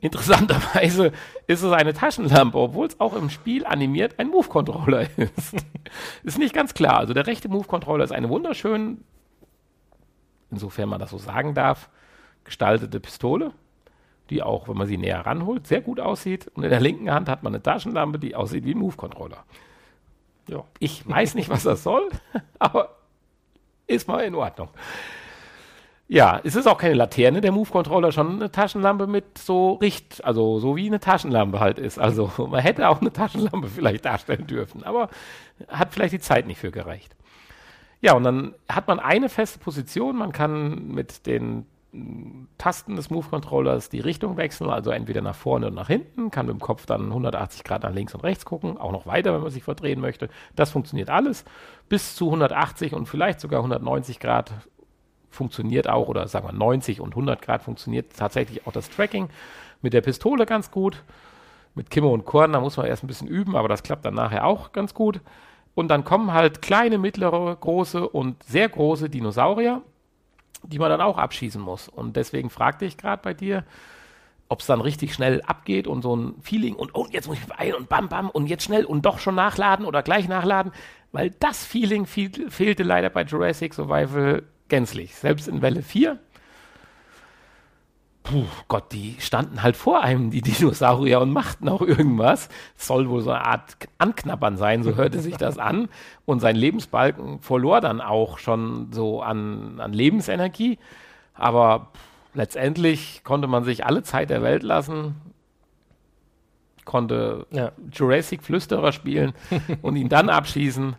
Interessanterweise ist es eine Taschenlampe, obwohl es auch im Spiel animiert ein Move-Controller ist. ist nicht ganz klar. Also der rechte Move-Controller ist eine wunderschön, insofern man das so sagen darf, gestaltete Pistole, die auch, wenn man sie näher ranholt, sehr gut aussieht. Und in der linken Hand hat man eine Taschenlampe, die aussieht wie ein Move-Controller. Ja. Ich weiß nicht, was das soll, aber ist mal in Ordnung. Ja, es ist auch keine Laterne, der Move-Controller, schon eine Taschenlampe mit so Richt, also so wie eine Taschenlampe halt ist. Also man hätte auch eine Taschenlampe vielleicht darstellen dürfen, aber hat vielleicht die Zeit nicht für gereicht. Ja, und dann hat man eine feste Position, man kann mit den Tasten des Move-Controllers die Richtung wechseln, also entweder nach vorne und nach hinten, kann mit dem Kopf dann 180 Grad nach links und rechts gucken, auch noch weiter, wenn man sich verdrehen möchte. Das funktioniert alles. Bis zu 180 und vielleicht sogar 190 Grad funktioniert auch, oder sagen wir 90 und 100 Grad funktioniert tatsächlich auch das Tracking mit der Pistole ganz gut. Mit Kimme und Korn, da muss man erst ein bisschen üben, aber das klappt dann nachher auch ganz gut. Und dann kommen halt kleine, mittlere, große und sehr große Dinosaurier, die man dann auch abschießen muss. Und deswegen fragte ich gerade bei dir, ob es dann richtig schnell abgeht und so ein Feeling und oh, jetzt muss ich beeilen und bam, bam und jetzt schnell und doch schon nachladen oder gleich nachladen, weil das Feeling fehl, fehlte leider bei Jurassic Survival gänzlich. Selbst in Welle 4. Puh, Gott, die standen halt vor einem, die Dinosaurier, und machten auch irgendwas. Es soll wohl so eine Art Anknabbern sein, so hörte sich das an. Und sein Lebensbalken verlor dann auch schon so an, an Lebensenergie. Aber letztendlich konnte man sich alle Zeit der Welt lassen, konnte Ja. Jurassic Flüsterer spielen und ihn dann abschießen.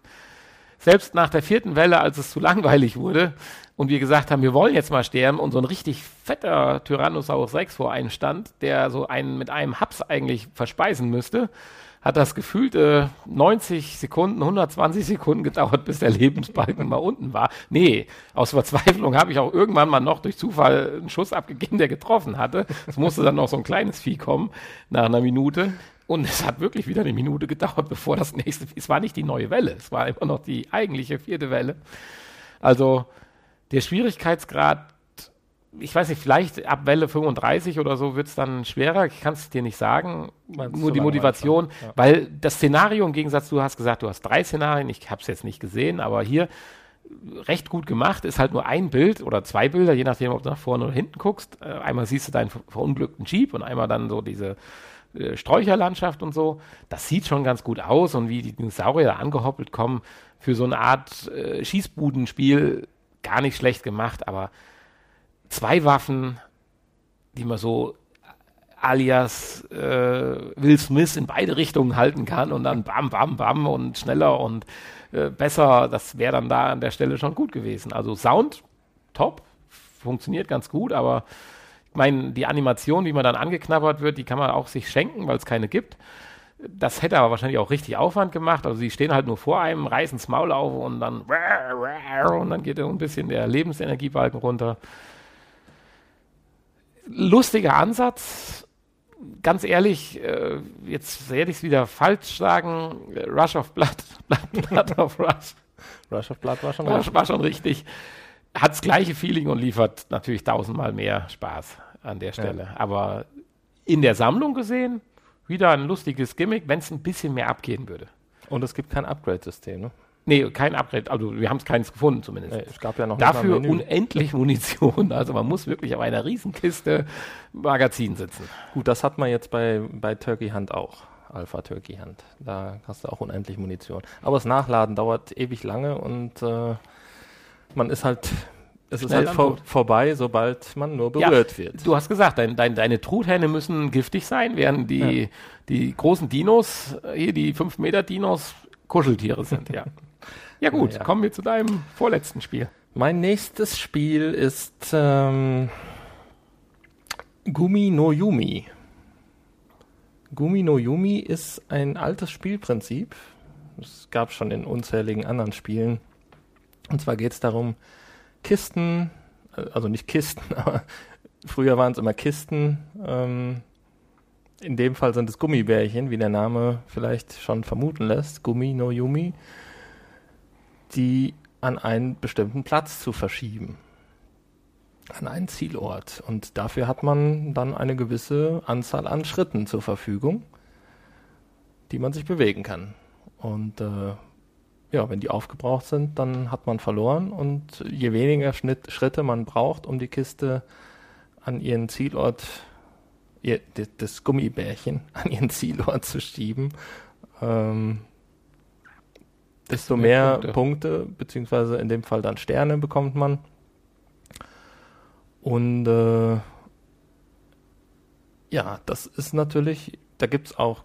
Selbst nach der vierten Welle, als es zu langweilig wurde und wir gesagt haben, wir wollen jetzt mal sterben und so ein richtig fetter Tyrannosaurus Rex vor einem stand, der so einen mit einem Haps eigentlich verspeisen müsste, hat das gefühlt äh, 90 Sekunden, 120 Sekunden gedauert, bis der Lebensbalken mal unten war. Nee, aus Verzweiflung habe ich auch irgendwann mal noch durch Zufall einen Schuss abgegeben, der getroffen hatte. Es musste dann noch so ein kleines Vieh kommen nach einer Minute. Und es hat wirklich wieder eine Minute gedauert, bevor das nächste, es war nicht die neue Welle, es war immer noch die eigentliche vierte Welle. Also der Schwierigkeitsgrad ich weiß nicht, vielleicht ab Welle 35 oder so wird es dann schwerer. Ich kann es dir nicht sagen. Meinst Nur die Motivation? Ja. weil das Szenario im Gegensatz, du hast gesagt, du hast drei Szenarien. Ich habe es jetzt nicht gesehen, aber hier recht gut gemacht. Ist halt nur ein Bild oder zwei Bilder, je nachdem, ob du nach vorne oder hinten guckst. Äh, einmal siehst du deinen ver- verunglückten Jeep und einmal dann so diese äh, Sträucherlandschaft und so. Das sieht schon ganz gut aus und wie die Dinosaurier angehoppelt kommen für so eine Art äh, Schießbudenspiel gar nicht schlecht gemacht, aber zwei Waffen, die man so alias äh, Will Smith in beide Richtungen halten kann und dann bam, bam, bam und schneller und äh, besser, das wäre dann da an der Stelle schon gut gewesen. Also Sound, top, funktioniert ganz gut, aber ich meine, die Animation, wie man dann angeknabbert wird, die kann man auch sich schenken, weil es keine gibt. Das hätte aber wahrscheinlich auch richtig Aufwand gemacht. Also sie stehen halt nur vor einem, reißen das Maul auf und dann und dann geht ein bisschen der Lebensenergiebalken runter. Lustiger Ansatz. Ganz ehrlich, äh, jetzt werde ich es wieder falsch sagen. Rush of Blood, Blood, Blood of Rush. Rush of Blood war schon richtig. war schon richtig. Hat das gleiche Feeling und liefert natürlich tausendmal mehr Spaß an der Stelle. Aber in der Sammlung gesehen, wieder ein lustiges Gimmick, wenn es ein bisschen mehr abgehen würde. Und es gibt kein Upgrade-System, ne? Nee, kein Upgrade, also wir haben es keins gefunden zumindest. Nee, es gab ja noch Dafür unendlich Munition. Also man muss wirklich auf einer Riesenkiste Magazin sitzen. Gut, das hat man jetzt bei, bei Turkey Hunt auch. Alpha Turkey Hunt. Da hast du auch unendlich Munition. Aber das Nachladen dauert ewig lange und äh, man ist halt, es ist halt vor, vorbei, sobald man nur berührt wird. Du hast gesagt, dein, dein, deine Truthähne müssen giftig sein, während die, die großen Dinos, äh, hier die 5 Meter Dinos, Kuscheltiere sind, ja. Ja gut, Ja. kommen wir zu deinem vorletzten Spiel. Mein nächstes Spiel ist ähm, Gumi no Yumi. Gumi no Yumi ist ein altes Spielprinzip. Es gab schon in unzähligen anderen Spielen. Und zwar geht es darum, Kisten, äh, also nicht Kisten, aber früher waren es immer Kisten. Ähm, in dem Fall sind es Gummibärchen, wie der Name vielleicht schon vermuten lässt. Gumi no Yumi die an einen bestimmten Platz zu verschieben. An einen Zielort. Und dafür hat man dann eine gewisse Anzahl an Schritten zur Verfügung, die man sich bewegen kann. Und äh, ja, wenn die aufgebraucht sind, dann hat man verloren. Und je weniger Schnitt, Schritte man braucht, um die Kiste an ihren Zielort, ihr, das Gummibärchen an ihren Zielort zu schieben, ähm, desto mehr mehr Punkte. Punkte. beziehungsweise in dem Fall dann Sterne bekommt man. Und äh, ja, das ist natürlich, da gibt es auch,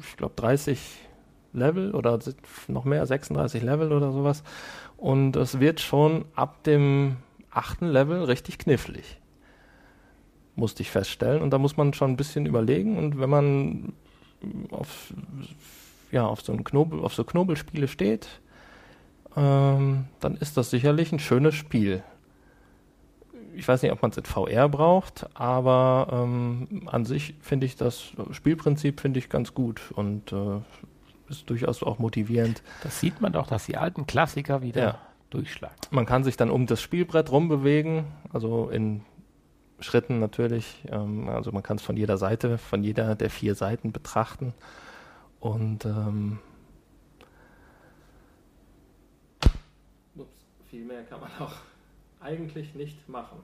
ich glaube, 30 Level oder noch mehr, 36 Level oder sowas. Und es wird schon ab dem achten Level richtig knifflig. Musste ich feststellen. Und da muss man schon ein bisschen überlegen. Und wenn man auf, ja, auf so einen Knobel, auf so Knobelspiele steht, ähm, dann ist das sicherlich ein schönes Spiel. Ich weiß nicht, ob man es in VR braucht, aber ähm, an sich finde ich das Spielprinzip finde ich ganz gut und äh, ist durchaus auch motivierend. Das sieht man doch, dass die alten Klassiker wieder Ja. durchschlagen. Man kann sich dann um das Spielbrett rumbewegen, also in Schritten natürlich. Ähm, also man kann es von jeder Seite, von jeder der vier Seiten betrachten. Und ähm, viel mehr kann man auch eigentlich nicht machen.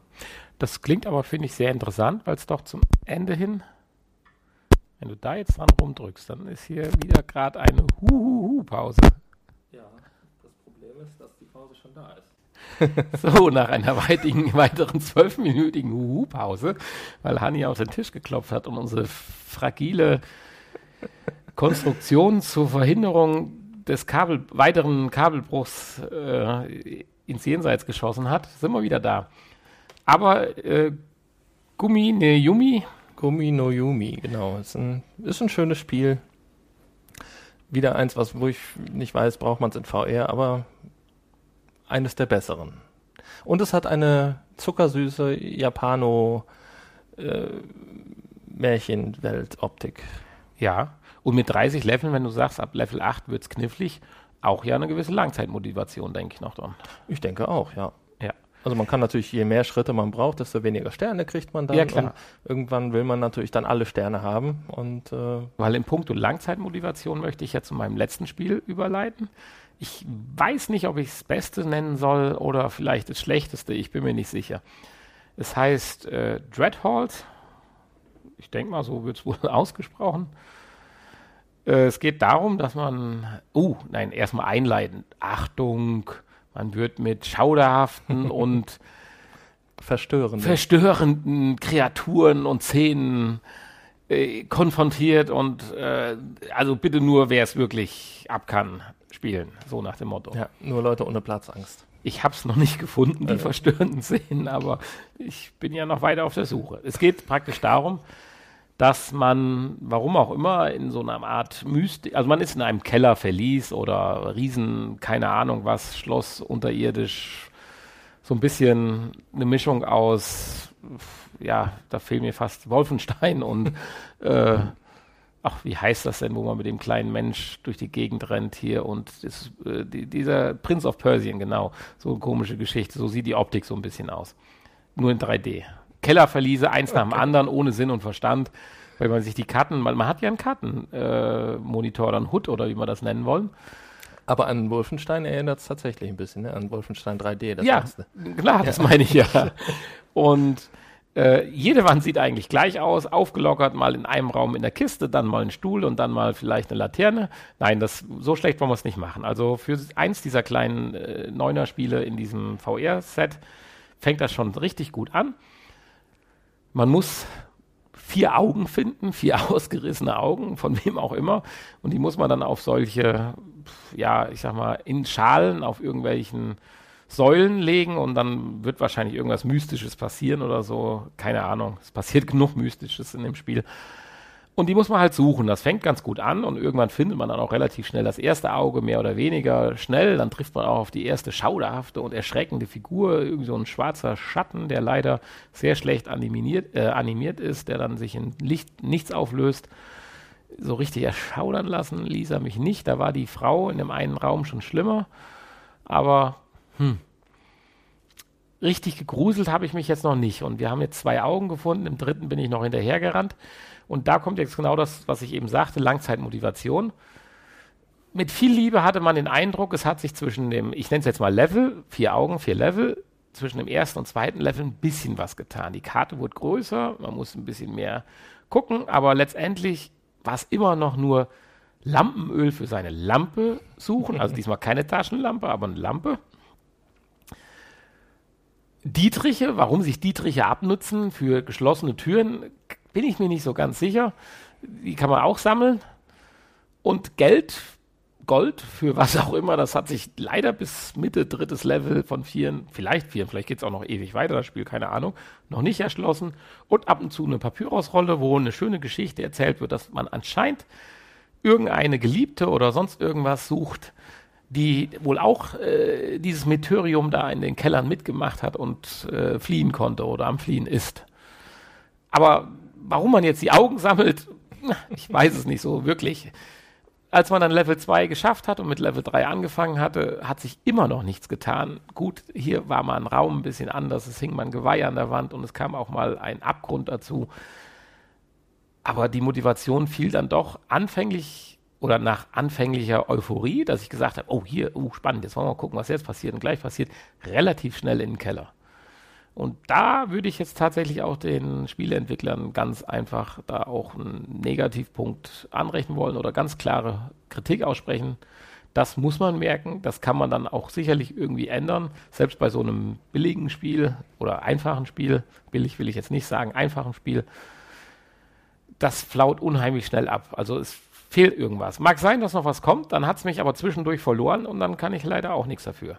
Das klingt aber, finde ich, sehr interessant, weil es doch zum Ende hin, wenn du da jetzt dran rumdrückst, dann ist hier wieder gerade eine Huhuhu-Pause. Ja, das Problem ist, dass die Pause schon da ist. So, nach einer weitigen, weiteren zwölfminütigen Huhu-Pause, weil Hanni auf den Tisch geklopft hat und unsere fragile Konstruktion zur Verhinderung des Kabel, weiteren Kabelbruchs äh, ins Jenseits geschossen hat, sind wir wieder da. Aber äh, Gummi, ne Yumi, Gumi no Yumi, genau. Ist ein, ist ein schönes Spiel. Wieder eins, was, wo ich nicht weiß, braucht man es in VR, aber eines der besseren. Und es hat eine zuckersüße Japano äh, Märchenwelt-Optik. ja. Und mit 30 Leveln, wenn du sagst, ab Level 8 wird's knifflig, auch ja eine gewisse Langzeitmotivation, denke ich noch dran. Ich denke auch, ja. Also man kann natürlich, je mehr Schritte man braucht, desto weniger Sterne kriegt man dann. Ja, klar. Und irgendwann will man natürlich dann alle Sterne haben. Und äh, Weil im Punkt Langzeitmotivation möchte ich ja zu meinem letzten Spiel überleiten. Ich weiß nicht, ob ich das Beste nennen soll oder vielleicht das Schlechteste. Ich bin mir nicht sicher. Es heißt äh, Dreadhalt. Ich denke mal, so wird es wohl ausgesprochen. Äh, es geht darum, dass man, uh, nein, erstmal einleiten. Achtung, man wird mit schauderhaften und verstören. verstörenden Kreaturen und Szenen äh, konfrontiert und äh, also bitte nur, wer es wirklich ab kann, spielen. So nach dem Motto. ja, nur Leute ohne Platzangst. Ich habe es noch nicht gefunden, die Äh. verstörenden Szenen, aber ich bin ja noch weiter auf der Suche. Es geht praktisch darum, dass man, warum auch immer, in so einer Art Mystik, also man ist in einem Keller verließ oder Riesen, keine Ahnung was, Schloss unterirdisch, so ein bisschen eine Mischung aus, ja, da fehlen mir fast Wolfenstein und äh, ach, wie heißt das denn, wo man mit dem kleinen Mensch durch die Gegend rennt hier und das, äh, die, dieser Prince of Persian, genau, so eine komische Geschichte, so sieht die Optik so ein bisschen aus. Nur in 3D. Kellerverliese, eins nach dem anderen, ohne Sinn und Verstand, weil man sich die Karten, man, man hat ja einen Kartenmonitor, äh, oder einen HUD oder wie man das nennen wollen. Aber an Wolfenstein erinnert es tatsächlich ein bisschen, ne? an Wolfenstein 3D, das ja, erste. klar, das meine ich ja. Und äh, jede Wand sieht eigentlich gleich aus, aufgelockert, mal in einem Raum in der Kiste, dann mal ein Stuhl und dann mal vielleicht eine Laterne. Nein, das, so schlecht wollen wir es nicht machen. Also für eins dieser kleinen äh, Neuner-Spiele in diesem VR-Set fängt das schon richtig gut an. Man muss vier Augen finden, vier ausgerissene Augen, von wem auch immer. Und die muss man dann auf solche, ja, ich sag mal, in Schalen auf irgendwelchen Säulen legen und dann wird wahrscheinlich irgendwas Mystisches passieren oder so. Keine Ahnung. Es passiert genug Mystisches in dem Spiel. Und die muss man halt suchen. Das fängt ganz gut an und irgendwann findet man dann auch relativ schnell das erste Auge, mehr oder weniger schnell. Dann trifft man auch auf die erste schauderhafte und erschreckende Figur, irgend so ein schwarzer Schatten, der leider sehr schlecht animiert, äh, animiert ist, der dann sich in Licht nichts auflöst. So richtig erschaudern lassen ließ er mich nicht. Da war die Frau in dem einen Raum schon schlimmer. Aber hm, richtig gegruselt habe ich mich jetzt noch nicht. Und wir haben jetzt zwei Augen gefunden. Im dritten bin ich noch hinterhergerannt. Und da kommt jetzt genau das, was ich eben sagte, Langzeitmotivation. Mit viel Liebe hatte man den Eindruck, es hat sich zwischen dem, ich nenne es jetzt mal Level, vier Augen, vier Level, zwischen dem ersten und zweiten Level ein bisschen was getan. Die Karte wurde größer, man muss ein bisschen mehr gucken, aber letztendlich war es immer noch nur Lampenöl für seine Lampe suchen. Also diesmal keine Taschenlampe, aber eine Lampe. Dietriche, warum sich Dietriche abnutzen für geschlossene Türen, bin ich mir nicht so ganz sicher. Die kann man auch sammeln. Und Geld, Gold für was auch immer, das hat sich leider bis Mitte drittes Level von vieren, vielleicht vieren, vielleicht geht es auch noch ewig weiter, das Spiel, keine Ahnung, noch nicht erschlossen. Und ab und zu eine Papyrusrolle, wo eine schöne Geschichte erzählt wird, dass man anscheinend irgendeine Geliebte oder sonst irgendwas sucht, die wohl auch äh, dieses Meteorium da in den Kellern mitgemacht hat und äh, fliehen konnte oder am Fliehen ist. Aber warum man jetzt die Augen sammelt, ich weiß es nicht so wirklich. Als man dann Level 2 geschafft hat und mit Level 3 angefangen hatte, hat sich immer noch nichts getan. Gut, hier war mal ein Raum ein bisschen anders, es hing mal ein Geweih an der Wand und es kam auch mal ein Abgrund dazu. Aber die Motivation fiel dann doch anfänglich oder nach anfänglicher Euphorie, dass ich gesagt habe, oh hier, uh, spannend, jetzt wollen wir mal gucken, was jetzt passiert und gleich passiert, relativ schnell in den Keller. Und da würde ich jetzt tatsächlich auch den Spieleentwicklern ganz einfach da auch einen Negativpunkt anrechnen wollen oder ganz klare Kritik aussprechen. Das muss man merken, das kann man dann auch sicherlich irgendwie ändern, selbst bei so einem billigen Spiel oder einfachen Spiel, billig will ich jetzt nicht sagen, einfachen Spiel, das flaut unheimlich schnell ab. Also es fehlt irgendwas. Mag sein, dass noch was kommt, dann hat es mich aber zwischendurch verloren und dann kann ich leider auch nichts dafür.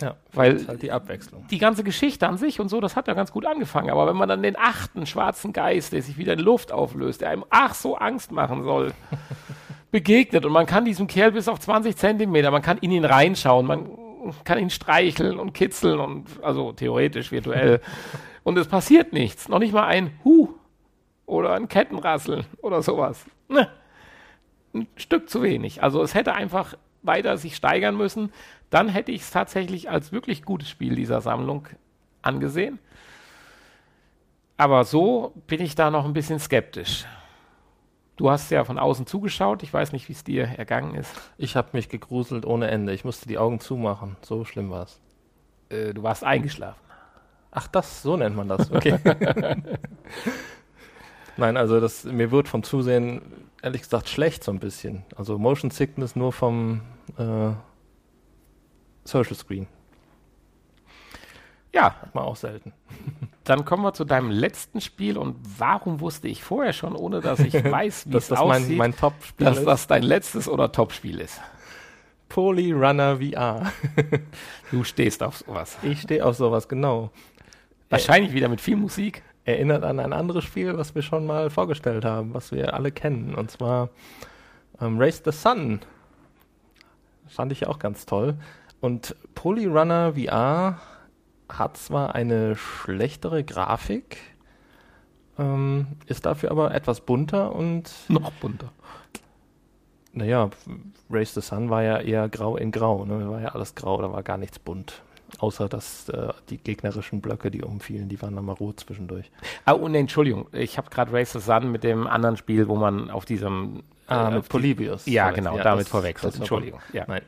Ja, Weil halt die Abwechslung. die ganze Geschichte an sich und so, das hat ja ganz gut angefangen. Aber wenn man dann den achten schwarzen Geist, der sich wieder in Luft auflöst, der einem ach so Angst machen soll, begegnet und man kann diesem Kerl bis auf 20 Zentimeter, man kann in ihn reinschauen, man kann ihn streicheln und kitzeln und also theoretisch virtuell und es passiert nichts, noch nicht mal ein Hu oder ein Kettenrasseln oder sowas. Ne. Ein Stück zu wenig. Also es hätte einfach weiter sich steigern müssen. Dann hätte ich es tatsächlich als wirklich gutes Spiel dieser Sammlung angesehen. Aber so bin ich da noch ein bisschen skeptisch. Du hast ja von außen zugeschaut. Ich weiß nicht, wie es dir ergangen ist. Ich habe mich gegruselt ohne Ende. Ich musste die Augen zumachen. So schlimm war es. Äh, du warst eingeschlafen. Ach, das, so nennt man das. Okay. Nein, also das, mir wird vom Zusehen ehrlich gesagt schlecht so ein bisschen. Also Motion Sickness nur vom äh, Social Screen. Ja. Hat man auch selten. Dann kommen wir zu deinem letzten Spiel und warum wusste ich vorher schon, ohne dass ich weiß, wie es das aussieht, mein, mein Top-Spiel dass ist. das dein letztes oder Top-Spiel ist? Poly Runner VR. du stehst auf sowas. Ich stehe auf sowas, genau. Wahrscheinlich wieder mit viel Musik. Erinnert an ein anderes Spiel, was wir schon mal vorgestellt haben, was wir alle kennen, und zwar ähm, Race the Sun. Fand ich auch ganz toll. Und Poly Runner VR hat zwar eine schlechtere Grafik, ähm, ist dafür aber etwas bunter und. Noch bunter. Naja, Race the Sun war ja eher grau in grau, ne? War ja alles grau, da war gar nichts bunt. Außer dass äh, die gegnerischen Blöcke, die umfielen, die waren dann mal rot zwischendurn. Ah, und Entschuldigung, ich habe gerade Race the Sun mit dem anderen Spiel, wo man auf diesem. Ah, äh, mit Polybius. Ja, genau, ja, damit verwechselt. Entschuldigung. Ja. Nein.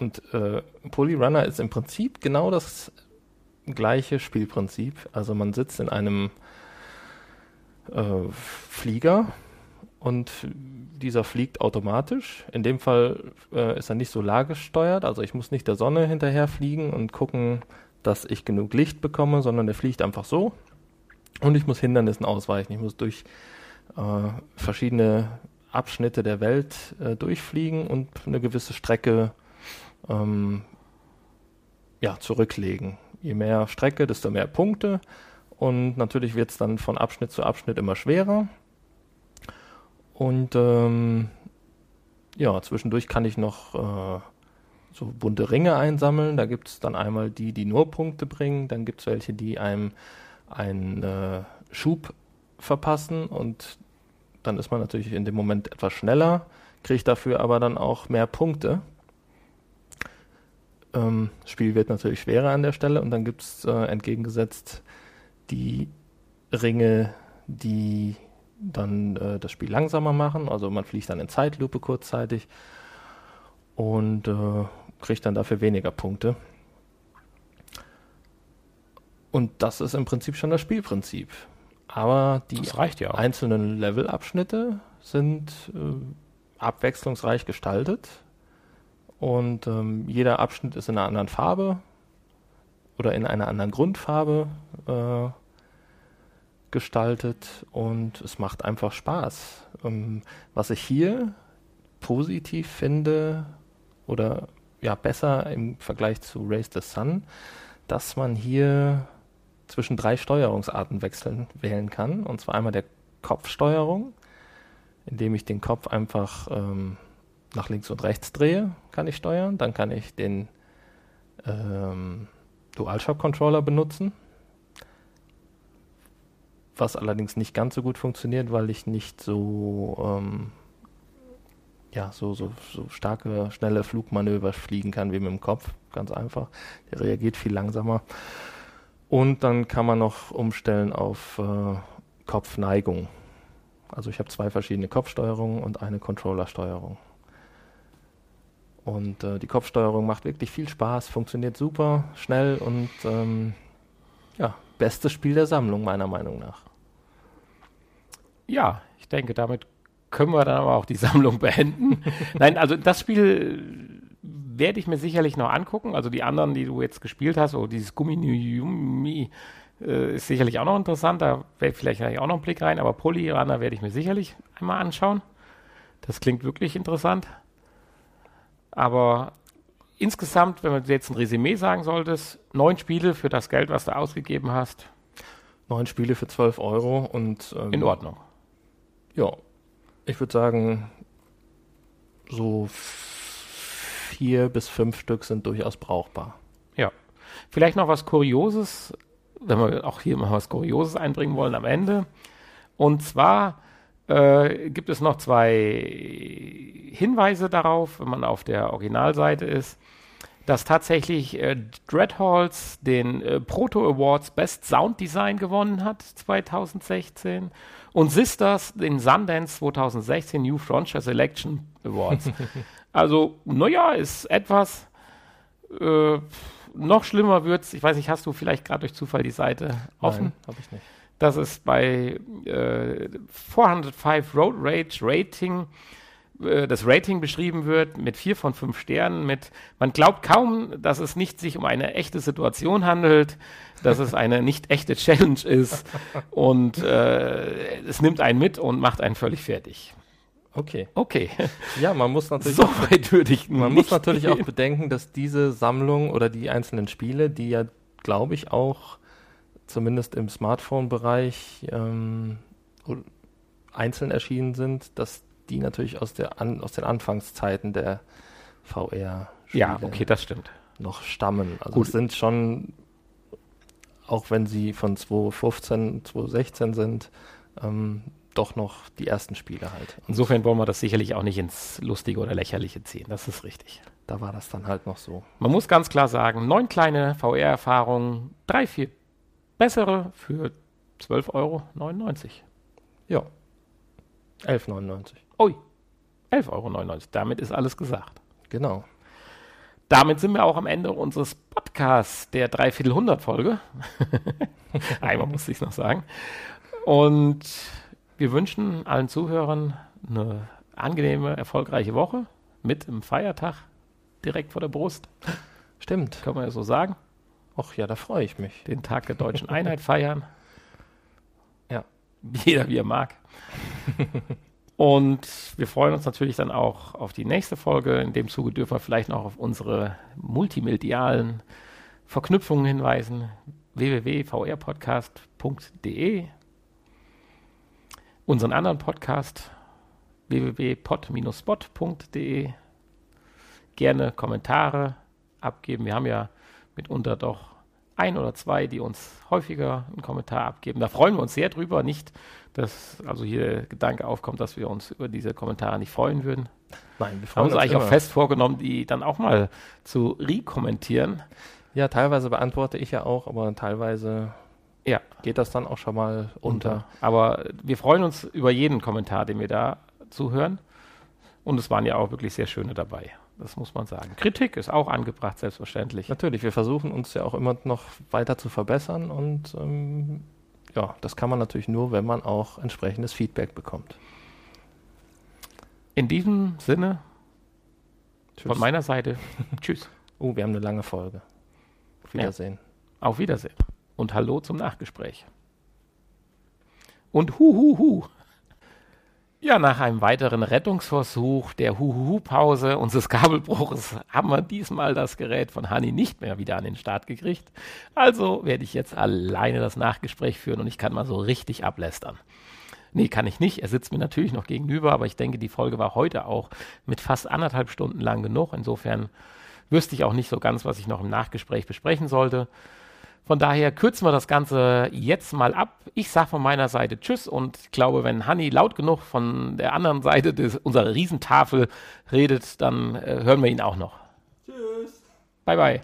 Und äh, Polyrunner ist im Prinzip genau das gleiche Spielprinzip. Also man sitzt in einem äh, Flieger und dieser fliegt automatisch. In dem Fall äh, ist er nicht solargesteuert, also ich muss nicht der Sonne hinterher fliegen und gucken, dass ich genug Licht bekomme, sondern der fliegt einfach so. Und ich muss Hindernissen ausweichen. Ich muss durch äh, verschiedene Abschnitte der Welt äh, durchfliegen und eine gewisse Strecke ähm, ja, zurücklegen. Je mehr Strecke, desto mehr Punkte. Und natürlich wird es dann von Abschnitt zu Abschnitt immer schwerer. Und ähm, ja, zwischendurch kann ich noch äh, so bunte Ringe einsammeln. Da gibt es dann einmal die, die nur Punkte bringen. Dann gibt es welche, die einem einen äh, Schub verpassen. Und dann ist man natürlich in dem Moment etwas schneller, kriegt dafür aber dann auch mehr Punkte. Ähm, Spiel wird natürlich schwerer an der Stelle und dann gibt es äh, entgegengesetzt die Ringe, die dann äh, das Spiel langsamer machen. Also man fliegt dann in Zeitlupe kurzzeitig und äh, kriegt dann dafür weniger Punkte. Und das ist im Prinzip schon das Spielprinzip. Aber die ja einzelnen Levelabschnitte sind äh, abwechslungsreich gestaltet. Und ähm, jeder Abschnitt ist in einer anderen Farbe oder in einer anderen Grundfarbe äh, gestaltet und es macht einfach Spaß. Ähm, was ich hier positiv finde oder ja besser im Vergleich zu Race the Sun, dass man hier zwischen drei Steuerungsarten wechseln wählen kann. Und zwar einmal der Kopfsteuerung, indem ich den Kopf einfach ähm, nach links und rechts drehe, kann ich steuern. Dann kann ich den ähm, DualShock-Controller benutzen. Was allerdings nicht ganz so gut funktioniert, weil ich nicht so, ähm, ja, so, so, so starke, schnelle Flugmanöver fliegen kann wie mit dem Kopf. Ganz einfach. Der reagiert viel langsamer. Und dann kann man noch umstellen auf äh, Kopfneigung. Also ich habe zwei verschiedene Kopfsteuerungen und eine Controllersteuerung. Und äh, die Kopfsteuerung macht wirklich viel Spaß, funktioniert super, schnell und ähm, ja, bestes Spiel der Sammlung meiner Meinung nach. Ja, ich denke, damit können wir dann aber auch die Sammlung beenden. Nein, also das Spiel werde ich mir sicherlich noch angucken. Also die anderen, die du jetzt gespielt hast, oder dieses Gummi äh, ist sicherlich auch noch interessant. Da werde ich vielleicht auch noch einen Blick rein. Aber Polyrunner werde ich mir sicherlich einmal anschauen. Das klingt wirklich interessant. Aber insgesamt, wenn man jetzt ein Resümee sagen solltest, neun Spiele für das Geld, was du ausgegeben hast. Neun Spiele für 12 Euro und ähm, in Ordnung. Ja, ich würde sagen, so vier bis fünf Stück sind durchaus brauchbar. Ja. Vielleicht noch was Kurioses, wenn wir auch hier mal was Kurioses einbringen wollen am Ende. Und zwar äh, gibt es noch zwei Hinweise darauf, wenn man auf der Originalseite ist, dass tatsächlich äh, Dreadhalls den äh, Proto Awards Best Sound Design gewonnen hat 2016 und Sisters den Sundance 2016 New Frontier Selection Awards. also, naja, ist etwas. Äh, noch schlimmer wird's. Ich weiß nicht, hast du vielleicht gerade durch Zufall die Seite offen? habe ich nicht. dass es bei äh, 405 Road Rage Rating das Rating beschrieben wird mit vier von fünf Sternen, mit man glaubt kaum, dass es nicht sich um eine echte Situation handelt, dass es eine nicht echte Challenge ist und äh, es nimmt einen mit und macht einen völlig fertig. Okay. Okay, Ja, man muss natürlich, so auch, weit würde ich man muss natürlich auch bedenken, dass diese Sammlung oder die einzelnen Spiele, die ja, glaube ich, auch zumindest im Smartphone-Bereich ähm, einzeln erschienen sind, dass die natürlich aus, der an, aus den Anfangszeiten der VR-Spiele Ja, okay, das stimmt. noch stammen. Also Gut. es sind schon, auch wenn sie von 2015, 2016 sind, ähm, doch noch die ersten Spiele halt. Und Insofern wollen wir das sicherlich auch nicht ins Lustige oder Lächerliche ziehen. Das ist richtig. da war das dann halt noch so. Man muss ganz klar sagen, neun kleine VR-Erfahrungen, drei, vier bessere für 12,99 Euro. Ja. 11,99. Ui, 11,99 Euro. Damit ist alles gesagt. Genau. Damit sind wir auch am Ende unseres Podcasts, der Dreiviertelhundert-Folge. Einmal musste ich es noch sagen. Und wir wünschen allen Zuhörern eine angenehme, erfolgreiche Woche mit einem Feiertag direkt vor der Brust. Stimmt. Kann man ja so sagen. Ach ja, da freue ich mich. Den Tag der deutschen Einheit feiern. Ja. Jeder wie er mag. Und wir freuen uns natürlich dann auch auf die nächste Folge. In dem Zuge dürfen wir vielleicht noch auf unsere multimedialen Verknüpfungen hinweisen. www.vrpodcast.de Unseren anderen Podcast www.pod-spot.de Gerne Kommentare abgeben. Wir haben ja mitunter doch ein oder zwei, die uns häufiger einen Kommentar abgeben. Da freuen wir uns sehr drüber. Nicht, dass also hier der Gedanke aufkommt, dass wir uns über diese Kommentare nicht freuen würden. Nein, wir Wir haben uns eigentlich immer. auch fest vorgenommen, die dann auch mal zu rekommentieren. Ja, teilweise beantworte ich ja auch, aber teilweise Ja, geht das dann auch schon mal unter. Aber wir freuen uns über jeden Kommentar, den wir da zuhören. Und es waren ja auch wirklich sehr schöne dabei. Das muss man sagen. Kritik ist auch angebracht, selbstverständlich. Natürlich, wir versuchen uns ja auch immer noch weiter zu verbessern und ähm, ja, das kann man natürlich nur, wenn man auch entsprechendes Feedback bekommt. In diesem Sinne, Tschüss. von meiner Seite, tschüss. Oh, wir haben eine lange Folge. Auf Ja. Wiedersehen. Auf Wiedersehen. Und hallo zum Nachgespräch. Und hu hu hu. Ja, nach einem weiteren Rettungsversuch der Huhuhu-Pause unseres Kabelbruches haben wir diesmal das Gerät von Hani nicht mehr wieder an den Start gekriegt. Also werde ich jetzt alleine das Nachgespräch führen und ich kann mal so richtig ablästern. Nee, kann ich nicht. Er sitzt mir natürlich noch gegenüber, aber ich denke, die Folge war heute auch mit fast anderthalb Stunden lang genug. Insofern wüsste ich auch nicht so ganz, was ich noch im Nachgespräch besprechen sollte. Von daher kürzen wir das Ganze jetzt mal ab. Ich sage von meiner Seite Tschüss und ich glaube, wenn Hanni laut genug von der anderen Seite des, unserer Riesentafel redet, dann äh, hören wir ihn auch noch. Tschüss. Bye, bye.